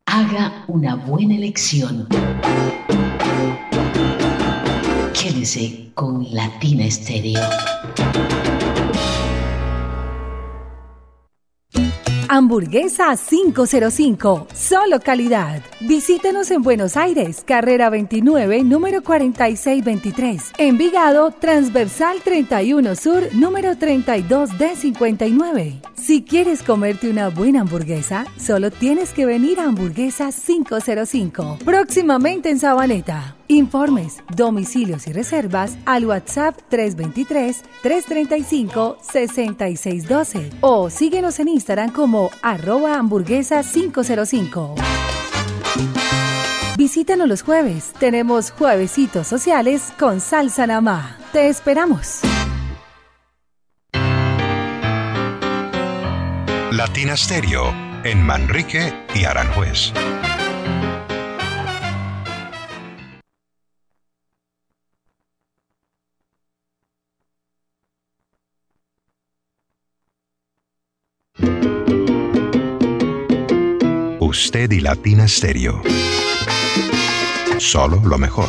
Haga una buena elección. Quédese con Latina Estéreo. Hamburguesa 505, solo calidad. Visítenos en Buenos Aires, carrera 29, número 4623. Envigado, transversal 31 Sur, número 32D59. Si quieres comerte una buena hamburguesa, solo tienes que venir a Hamburguesa 505. Próximamente en Sabaneta. Informes, domicilios y reservas al WhatsApp 323-335-6612 o síguenos en Instagram como arroba hamburguesa 505. Visítanos los jueves. Tenemos juevesitos sociales con salsa namá. Te esperamos. Latina Stereo en Manrique y Aranjuez. Usted y Latina Stereo. Solo lo mejor.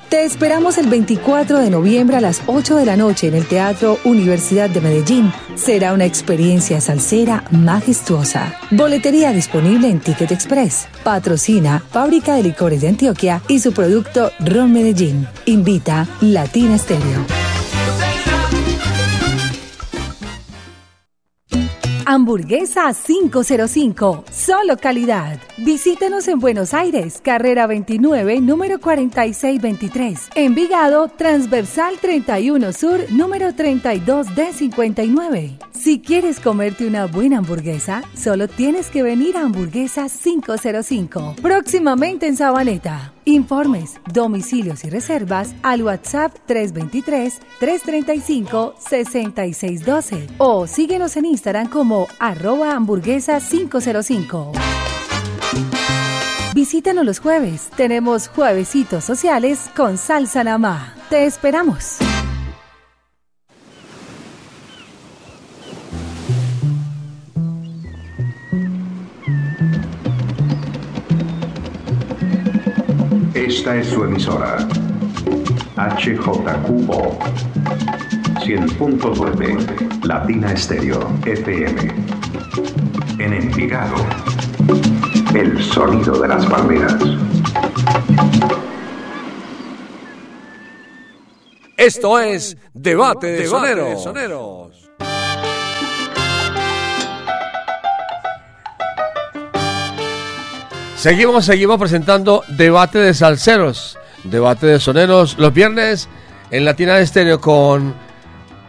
Te esperamos el 24 de noviembre a las 8 de la noche en el Teatro Universidad de Medellín. Será una experiencia salsera majestuosa. Boletería disponible en Ticket Express. Patrocina Fábrica de Licores de Antioquia y su producto Ron Medellín. Invita Latina Stereo. Hamburguesa 505, solo calidad. Visítenos en Buenos Aires, carrera 29, número 4623. Envigado, transversal 31 Sur, número 32D59. Si quieres comerte una buena hamburguesa, solo tienes que venir a Hamburguesa 505. Próximamente en Sabaneta. Informes, domicilios y reservas al WhatsApp 323-335-6612 o síguenos en Instagram como arroba hamburguesa 505. Visítanos los jueves. Tenemos juevesitos sociales con salsa namá. Te esperamos. Esta es su emisora. HJQO 100.9 Latina Estéreo FM. En Envigado. El sonido de las palmeras. Esto es Debate de Soneros. Seguimos, seguimos presentando Debate de Salseros, Debate de Soneros, los viernes en Latina Estéreo con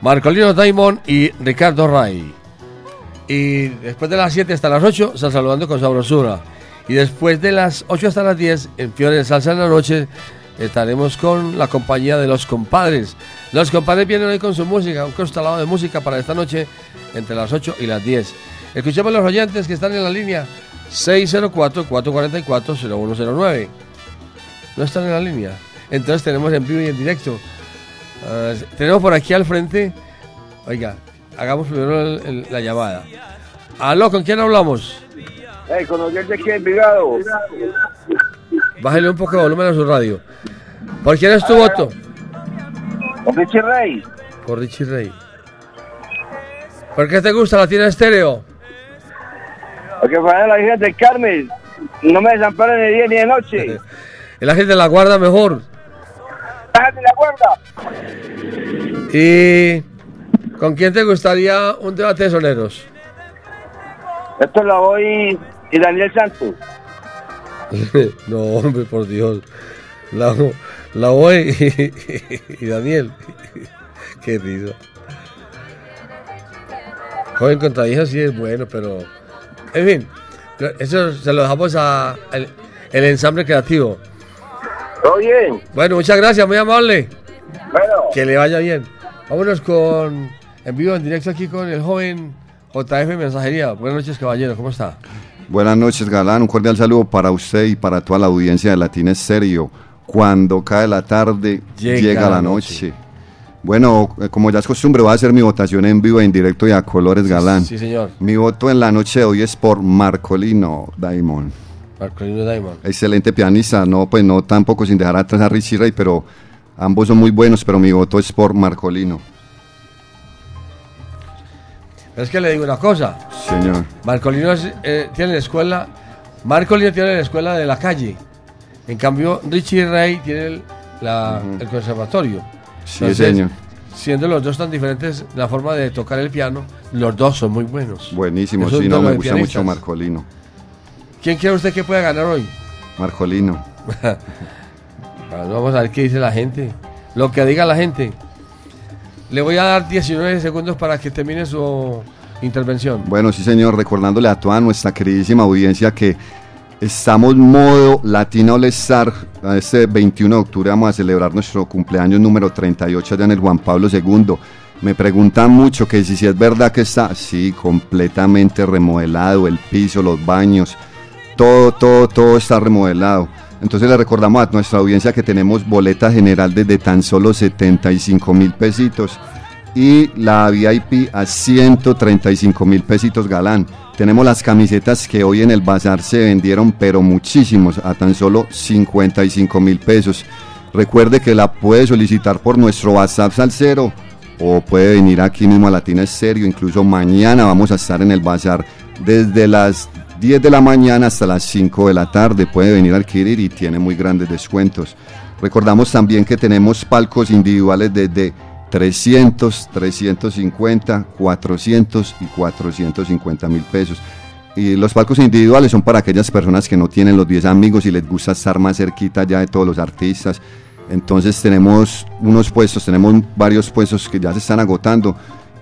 Marcolino Daimon y Ricardo Ray. Y después de las 7 hasta las 8, Sal Saludando con Sabrosura. Y después de las 8 hasta las 10, en Fiore de Salsa en la noche, estaremos con la compañía de los compadres. Los compadres vienen hoy con su música, un constelado de música para esta noche entre las 8 y las 10. Escuchemos a los oyentes que están en la línea 604-444-0109. No están en la línea. Entonces tenemos en vivo y en directo. Ah, tenemos por aquí al frente. Oiga, hagamos primero el- el- la llamada. Aló, ¿con quién hablamos? Hey, con oyente aquí en Vigado. Bájale un poco de volumen a su radio. ¿Por quién es tu voto? Con Richie Rey. Por Richie Rey. ¿Por qué te gusta la tienda estéreo? Porque para la hija del Carmen no me desamparan ni de día ni de noche. El ángel de la guarda mejor. Bájate la guarda. ¿Y con quién te gustaría un debate de soneros? Esto lo voy y Daniel Santos. no, hombre, por Dios. La, la voy y, y Daniel. Qué risa. Joven contra hija sí es bueno, pero. En fin, eso se lo dejamos a el, el ensamble creativo. ¿Todo bien? Bueno, muchas gracias, muy amable. Bueno. Que le vaya bien. Vámonos con. En vivo, en directo aquí con el joven JF Mensajería. Buenas noches, caballero, ¿cómo está? Buenas noches, Galán. Un cordial saludo para usted y para toda la audiencia de Latina Estéreo. Cuando cae la tarde, Llega llega, la la noche. noche. Bueno, eh, como ya es costumbre, voy a hacer mi votación en vivo, en directo y a colores, Galán. Sí, señor. Mi voto en la noche de hoy es por Marcolino Daimon. Marcolino Diamond. Excelente pianista, no, pues no tampoco sin dejar atrás a Richie Ray, pero ambos son muy buenos, pero mi voto es por Marcolino. Es que le digo una cosa. Señor. Marcolino es, eh, tiene la escuela. Marcolino tiene la escuela de la calle. En cambio, Richie Ray tiene el, la- el conservatorio. Sí, señor. Siendo los dos tan diferentes la forma de tocar el piano, los dos son muy buenos. Buenísimo, sí, no, me gusta pianistas. mucho Marcolino. ¿Quién cree usted que pueda ganar hoy? Marcolino. Bueno, vamos a ver qué dice la gente. Lo que diga la gente. Le voy a dar 19 segundos para que termine su intervención. Bueno, sí, señor, recordándole a toda nuestra queridísima audiencia que estamos modo Latino All. Este 21 de octubre vamos a celebrar nuestro cumpleaños número 38 allá en el Juan Pablo II. Me preguntan mucho que si, si es verdad que está, sí, completamente remodelado, el piso, los baños, todo, todo, todo está remodelado. Entonces le recordamos a nuestra audiencia que tenemos boleta general desde tan solo 75 mil pesitos y la VIP a 135 mil pesitos galán. Tenemos las camisetas que hoy en el bazar se vendieron, pero muchísimos, a tan solo 55 mil pesos. Recuerde que la puede solicitar por nuestro WhatsApp Salcero o puede venir aquí mismo a Latina Estéreo. Incluso mañana vamos a estar en el bazar desde las 10 de la mañana hasta las 5 de la tarde. Puede venir a adquirir y tiene muy grandes descuentos. Recordamos también que tenemos palcos individuales desde 300, 350, 400 y 450 mil pesos. Y los palcos individuales son para aquellas personas que no tienen los 10 amigos y les gusta estar más cerquita ya de todos los artistas. Entonces tenemos unos puestos, tenemos varios puestos que ya se están agotando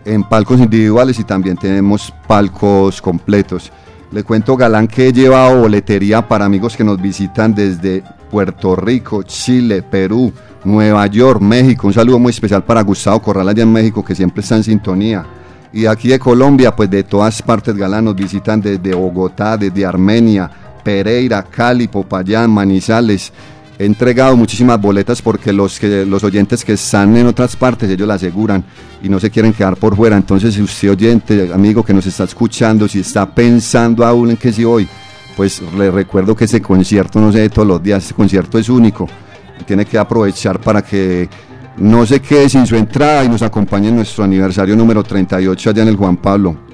en palcos individuales y también tenemos palcos completos. Le cuento Galán que he llevado boletería para amigos que nos visitan desde Puerto Rico, Chile, Perú, Nueva York, México. Un saludo muy especial para Gustavo Corral allá en México que siempre está en sintonía. Y aquí de Colombia, pues de todas partes Galán nos visitan desde Bogotá, desde Armenia, Pereira, Cali, Popayán, Manizales. He entregado muchísimas boletas porque los, que, los oyentes que están en otras partes, ellos la aseguran y no se quieren quedar por fuera. Entonces, si usted oyente, amigo que nos está escuchando, si está pensando aún en que si hoy, pues le recuerdo que ese concierto no se de todos los días, ese concierto es único. Tiene que aprovechar para que no se quede sin su entrada y nos acompañe en nuestro aniversario número 38 allá en el Juan Pablo.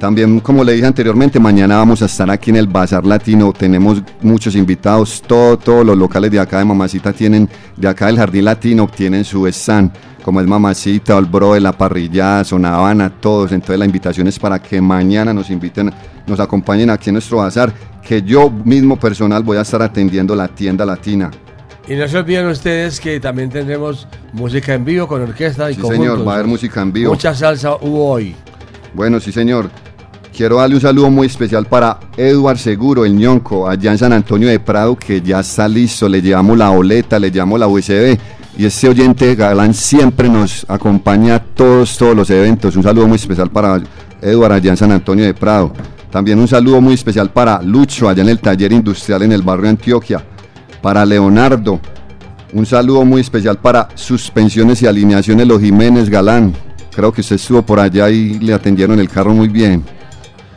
También, como le dije anteriormente, mañana vamos a estar aquí en el Bazar Latino. Tenemos muchos invitados. Todo, todos los locales de acá de Mamacita tienen, de acá del Jardín Latino, tienen su stand, como es Mamacita, el Bro de la Parrilla, Zona Habana, todos. Entonces, la invitación es para que mañana nos inviten, nos acompañen aquí en nuestro bazar, que yo mismo personal voy a estar atendiendo la tienda latina. Y no se olviden ustedes que también tendremos música en vivo con orquesta y Sí, conjuntos. señor, va a haber música en vivo. Mucha salsa hubo hoy. Bueno, sí, señor. Quiero darle un saludo muy especial para Eduard Seguro, el ñonco, allá en San Antonio de Prado, que ya está listo. Le llevamos la boleta, le llevamos la USB. Y este oyente galán siempre nos acompaña a todos, todos los eventos. Un saludo muy especial para Eduard allá en San Antonio de Prado. También un saludo muy especial para Lucho, allá en el taller industrial en el barrio Antioquia. Para Leonardo, un saludo muy especial para Suspensiones y Alineaciones Los Jiménez Galán. Creo que usted estuvo por allá y le atendieron el carro muy bien.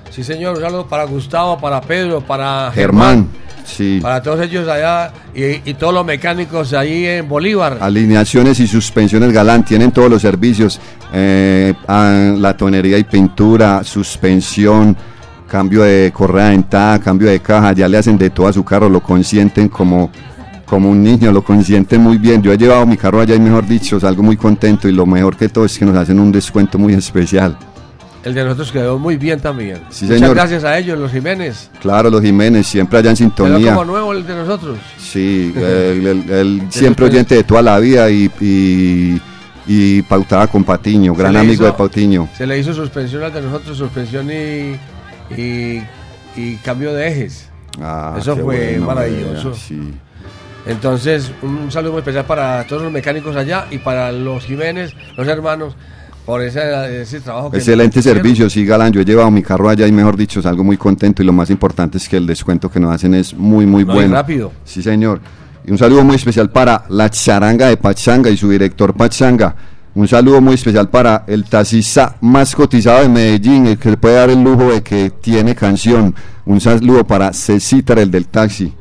Sí, señor. Un saludo para Gustavo, para Pedro, para Germán. Germán, sí. Para todos ellos allá y, y todos los mecánicos ahí en Bolívar. Alineaciones y suspensiones Galán tienen todos los servicios, eh, la tonería y pintura, suspensión, cambio de correa dentada, cambio de caja, ya le hacen de todo a su carro, lo consienten como, como un niño, lo consienten muy bien. Yo he llevado mi carro allá y mejor dicho, salgo muy contento y lo mejor que todo es que nos hacen un descuento muy especial. El de nosotros quedó muy bien también. Sí, Muchas señor. gracias a ellos, los Jiménez. Claro, los Jiménez siempre allá en Quedó sintonía. como nuevo el de nosotros. Sí, el, siempre oyente de toda la vida y, y, y pautaba con Patiño, gran amigo hizo- de Patiño. Se le hizo suspensión al de nosotros, suspensión y, y, y cambio de ejes. Ah, Eso fue bueno, maravilloso. sí. Entonces, un saludo muy especial para todos los mecánicos allá y para los Jiménez, los hermanos, por ese, ese trabajo que Excelente servicio, sí, Galán. Yo he llevado mi carro allá y, mejor dicho, salgo muy contento. Y lo más importante es que el descuento que nos hacen es muy, muy No, bueno. rápido. Sí, señor. Y un saludo muy especial para la charanga de Pachanga y su director Pachanga. Un saludo muy especial para el taxista más cotizado de Medellín, el que le puede dar el lujo de que tiene canción. Un saludo para Cecitar, el del taxi.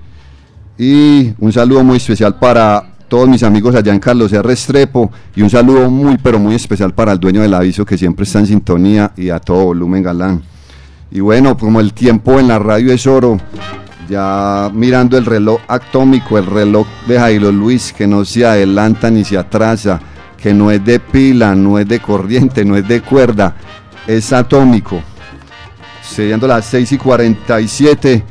Y un saludo muy especial para todos mis amigos allá en Carlos R. Restrepo. Y un saludo muy, pero muy especial para el dueño del aviso que siempre está en sintonía y a todo volumen galán. Y bueno, como el tiempo en la radio es oro, ya mirando el reloj atómico, el reloj de Jairo Luis, que no se adelanta ni se atrasa, que no es de pila, no es de corriente, no es de cuerda, es atómico. Siendo las 6 y 47,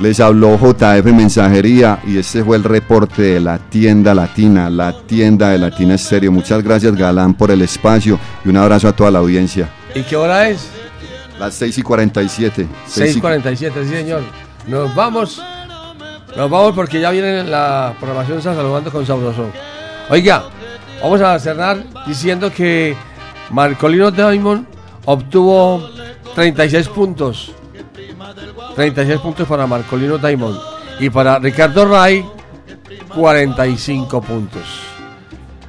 les habló JF Mensajería y este fue el reporte de la tienda latina, la tienda de Latina Estéreo. Muchas gracias Galán por el espacio y un abrazo a toda la audiencia. ¿Y qué hora es? Las 6 y 47. Seis y- 6.47, sí señor. Nos vamos. Nos vamos porque ya viene la programación San Saludando con Sabroso. Oiga, vamos a cerrar diciendo que Marcolino Diamond obtuvo 36 puntos. 36 puntos para Marcolino Diamond. Y para Ricardo Ray, 45 puntos.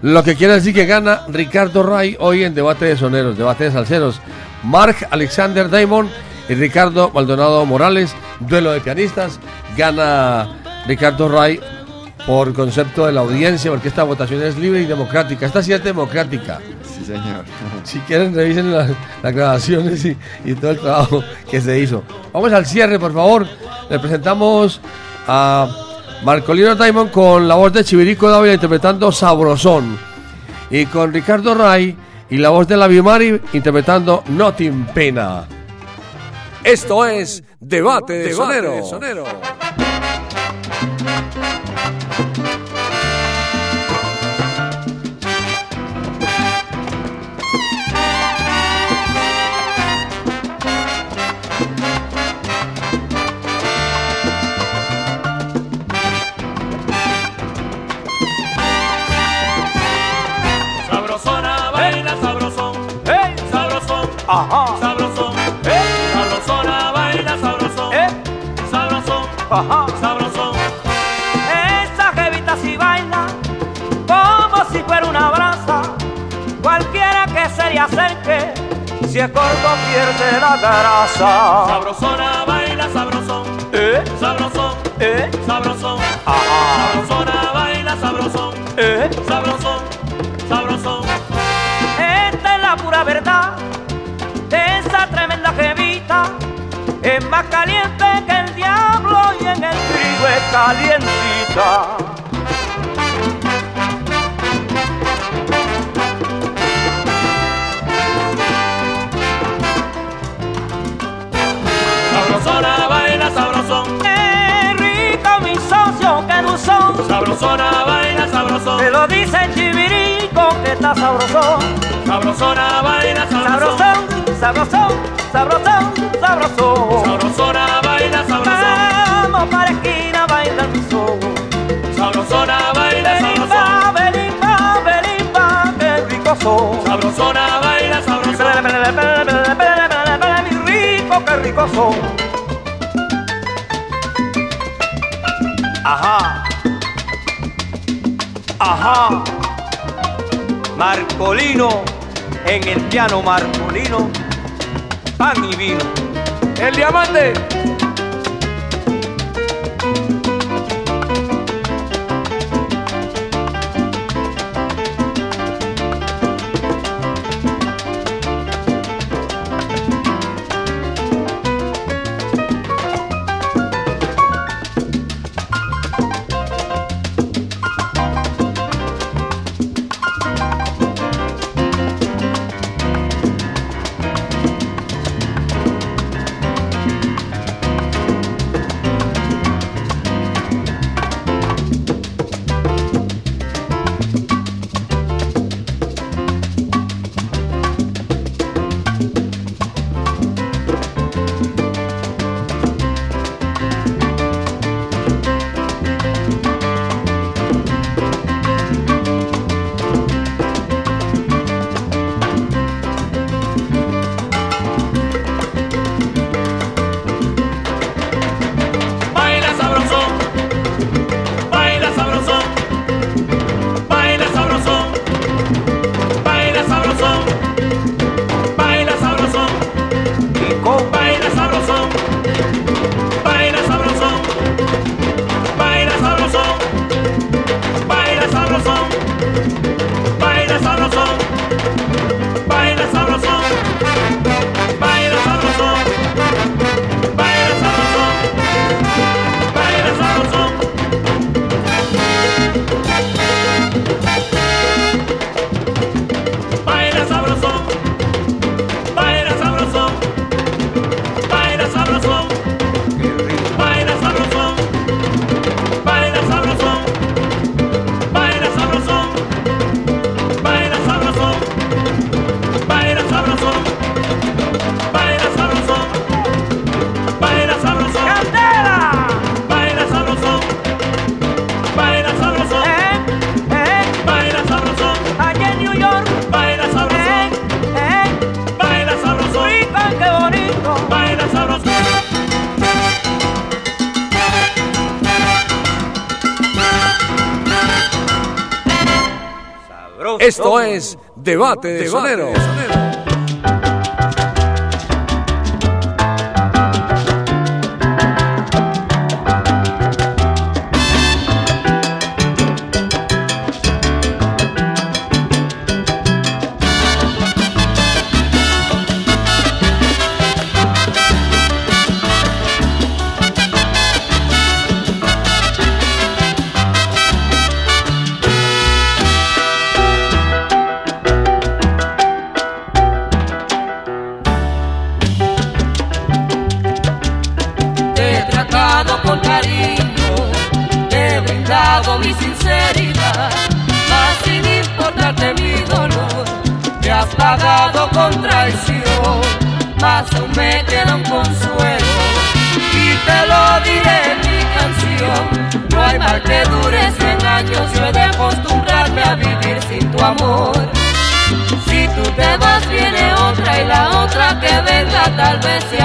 Lo que quiere decir que gana Ricardo Ray hoy en debate de soneros, debate de salseros. Mark Alexander Diamond y Ricardo Maldonado Morales, duelo de pianistas. Gana Ricardo Ray por concepto de la audiencia, porque esta votación es libre y democrática. Esta sí es democrática. Sí, señor. Si quieren, revisen las, las grabaciones y, y todo el trabajo que se hizo. Vamos al cierre, por favor. Le presentamos a Marcolino Diamond con la voz de Chivirico Dávila interpretando Sabrosón. y con Ricardo Ray y la voz de la Biomari interpretando Nothing Pena. Esto es Debate de Sonero. Sabrosona, Ajá. sabrosón. Esa jevita si baila como si fuera una brasa. Cualquiera que se le acerque, si es corto pierde la grasa. Sabrosona, baila sabrosón, ¿Eh? sabrosón, ¿Eh? sabrosón. Calientita. Sabrosona, baila sabrosón, ¡Qué rico mi socio, qué dulzón! sabrosona, baila sabrosón, Te lo dice el chivirico que está sabrosón. sabrosona, baila sabrosón, Sabrosón, sabrosón, sabrosón, sabrosón. sabrosona, baila sabrosón, Para esquina, baila mi son. sabrosona, baila sabrosón, belimba, belimba, qué rico son. sabrosona, baila pele, mi rico, qué rico son. Ajá. Ajá. Marcolino, en el piano Marcolino, pan y vino. El diamante. es Debate Debate de sonero. Si tú te vas viene otra y la otra que venga tal vez sea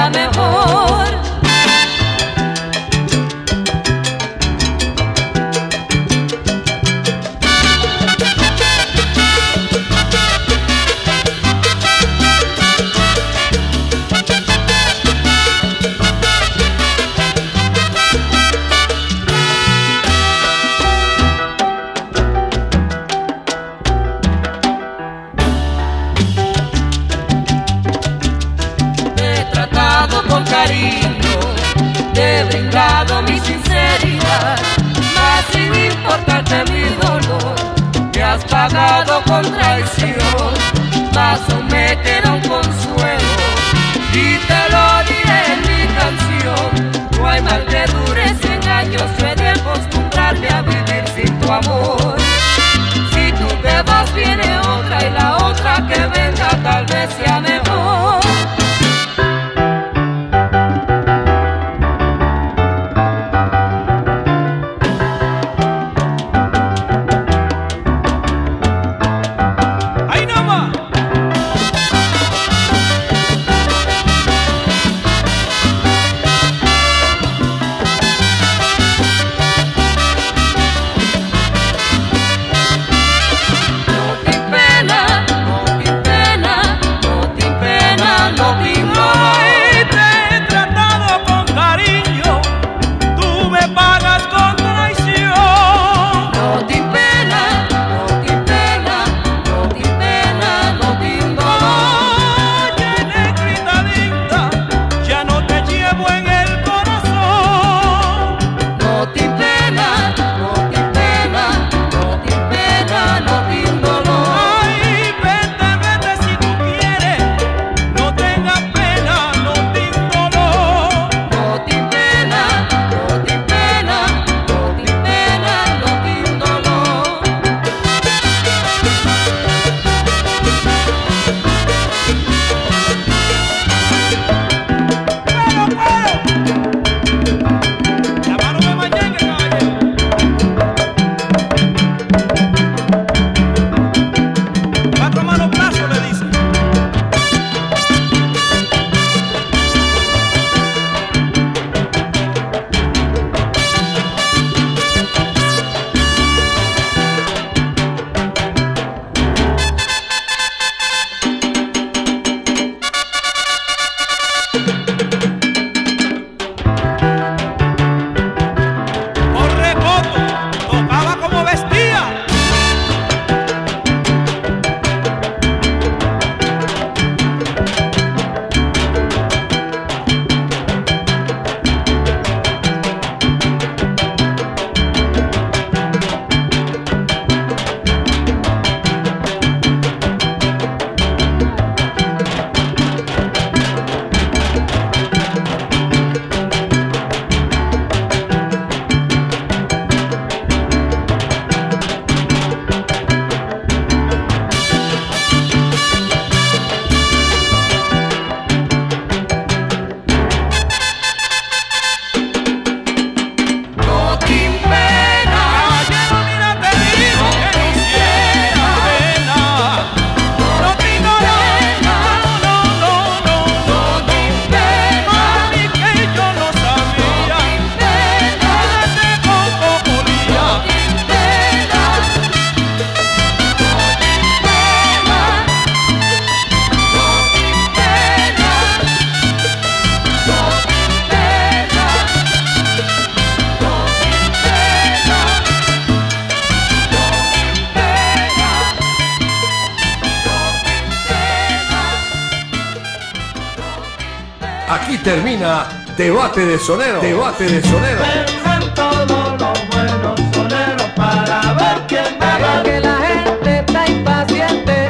de sonero. Debate de sonero. Vengan todos los buenos soneros para ver quién gana. que la gente está impaciente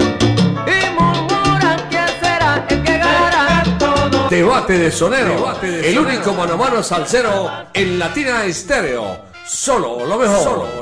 y murmuran quién será el que ganará. Debate de sonero. Debate de el sonero. único mano a mano salsero en Latina Estéreo. Solo lo mejor. Solo.